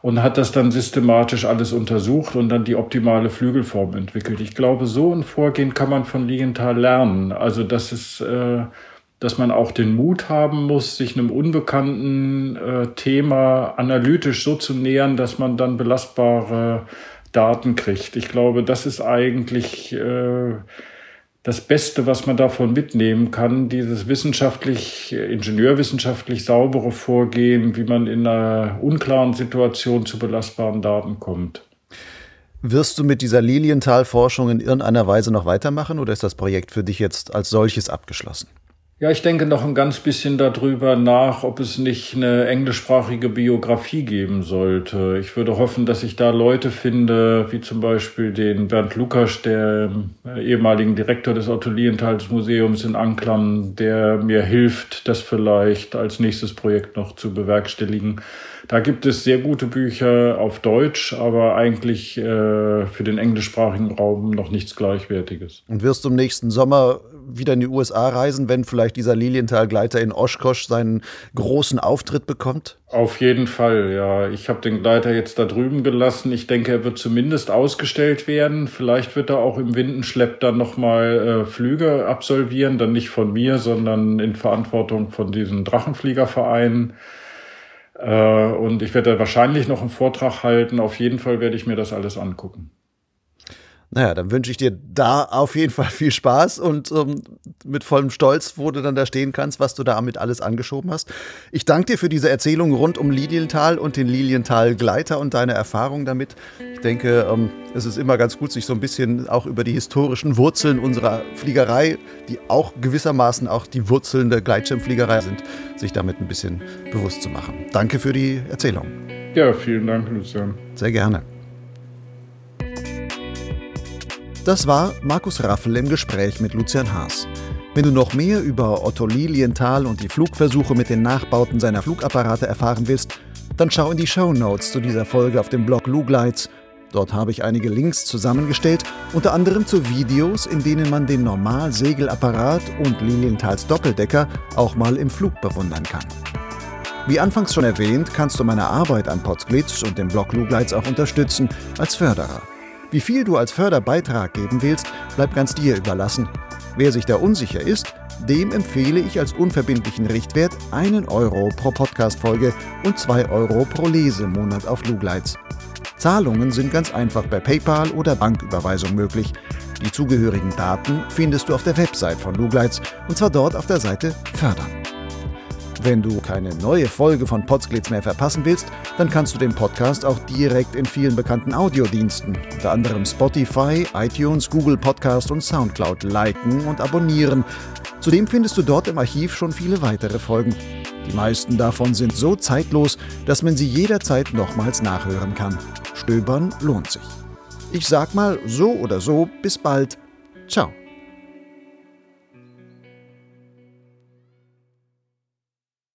und hat das dann systematisch alles untersucht und dann die optimale Flügelform entwickelt. Ich glaube, so ein Vorgehen kann man von Liegenthal lernen. Also, dass es, äh, dass man auch den Mut haben muss, sich einem unbekannten äh, Thema analytisch so zu nähern, dass man dann belastbare Daten kriegt. Ich glaube, das ist eigentlich äh, das Beste, was man davon mitnehmen kann, dieses wissenschaftlich, ingenieurwissenschaftlich saubere Vorgehen, wie man in einer unklaren Situation zu belastbaren Daten kommt. Wirst du mit dieser Lilienthal-Forschung in irgendeiner Weise noch weitermachen oder ist das Projekt für dich jetzt als solches abgeschlossen? Ja, ich denke noch ein ganz bisschen darüber nach, ob es nicht eine englischsprachige Biografie geben sollte. Ich würde hoffen, dass ich da Leute finde, wie zum Beispiel den Bernd Lukas, der äh, ehemaligen Direktor des Otto Lienthals Museums in Anklam, der mir hilft, das vielleicht als nächstes Projekt noch zu bewerkstelligen. Da gibt es sehr gute Bücher auf Deutsch, aber eigentlich äh, für den englischsprachigen Raum noch nichts Gleichwertiges. Und wirst du im nächsten Sommer wieder in die USA reisen, wenn vielleicht dieser Lilienthal-Gleiter in Oshkosh seinen großen Auftritt bekommt? Auf jeden Fall, ja. Ich habe den Gleiter jetzt da drüben gelassen. Ich denke, er wird zumindest ausgestellt werden. Vielleicht wird er auch im Windenschlepp dann nochmal äh, Flüge absolvieren, dann nicht von mir, sondern in Verantwortung von diesen Drachenfliegervereinen. Äh, und ich werde wahrscheinlich noch einen Vortrag halten. Auf jeden Fall werde ich mir das alles angucken. Naja, dann wünsche ich dir da auf jeden Fall viel Spaß und ähm, mit vollem Stolz, wo du dann da stehen kannst, was du damit alles angeschoben hast. Ich danke dir für diese Erzählung rund um Lilienthal und den Lilienthal-Gleiter und deine Erfahrung damit. Ich denke, ähm, es ist immer ganz gut, sich so ein bisschen auch über die historischen Wurzeln unserer Fliegerei, die auch gewissermaßen auch die Wurzeln der Gleitschirmfliegerei sind, sich damit ein bisschen bewusst zu machen. Danke für die Erzählung. Ja, vielen Dank, Lucian. Sehr gerne. Das war Markus Raffel im Gespräch mit Lucian Haas. Wenn du noch mehr über Otto Lilienthal und die Flugversuche mit den Nachbauten seiner Flugapparate erfahren willst, dann schau in die Show Notes zu dieser Folge auf dem Blog Lugleits. Dort habe ich einige Links zusammengestellt, unter anderem zu Videos, in denen man den Normalsegelapparat und Lilienthals Doppeldecker auch mal im Flug bewundern kann. Wie anfangs schon erwähnt, kannst du meine Arbeit an Potsglitz und dem Blog Lugleits auch unterstützen als Förderer. Wie viel du als Förderbeitrag geben willst, bleibt ganz dir überlassen. Wer sich da unsicher ist, dem empfehle ich als unverbindlichen Richtwert einen Euro pro Podcast-Folge und zwei Euro pro Lesemonat auf Lugleits. Zahlungen sind ganz einfach per PayPal oder Banküberweisung möglich. Die zugehörigen Daten findest du auf der Website von Lugleits und zwar dort auf der Seite Fördern. Wenn du keine neue Folge von Potsglitz mehr verpassen willst, dann kannst du den Podcast auch direkt in vielen bekannten Audiodiensten, unter anderem Spotify, iTunes, Google Podcast und Soundcloud liken und abonnieren. Zudem findest du dort im Archiv schon viele weitere Folgen. Die meisten davon sind so zeitlos, dass man sie jederzeit nochmals nachhören kann. Stöbern lohnt sich. Ich sag mal so oder so, bis bald. Ciao.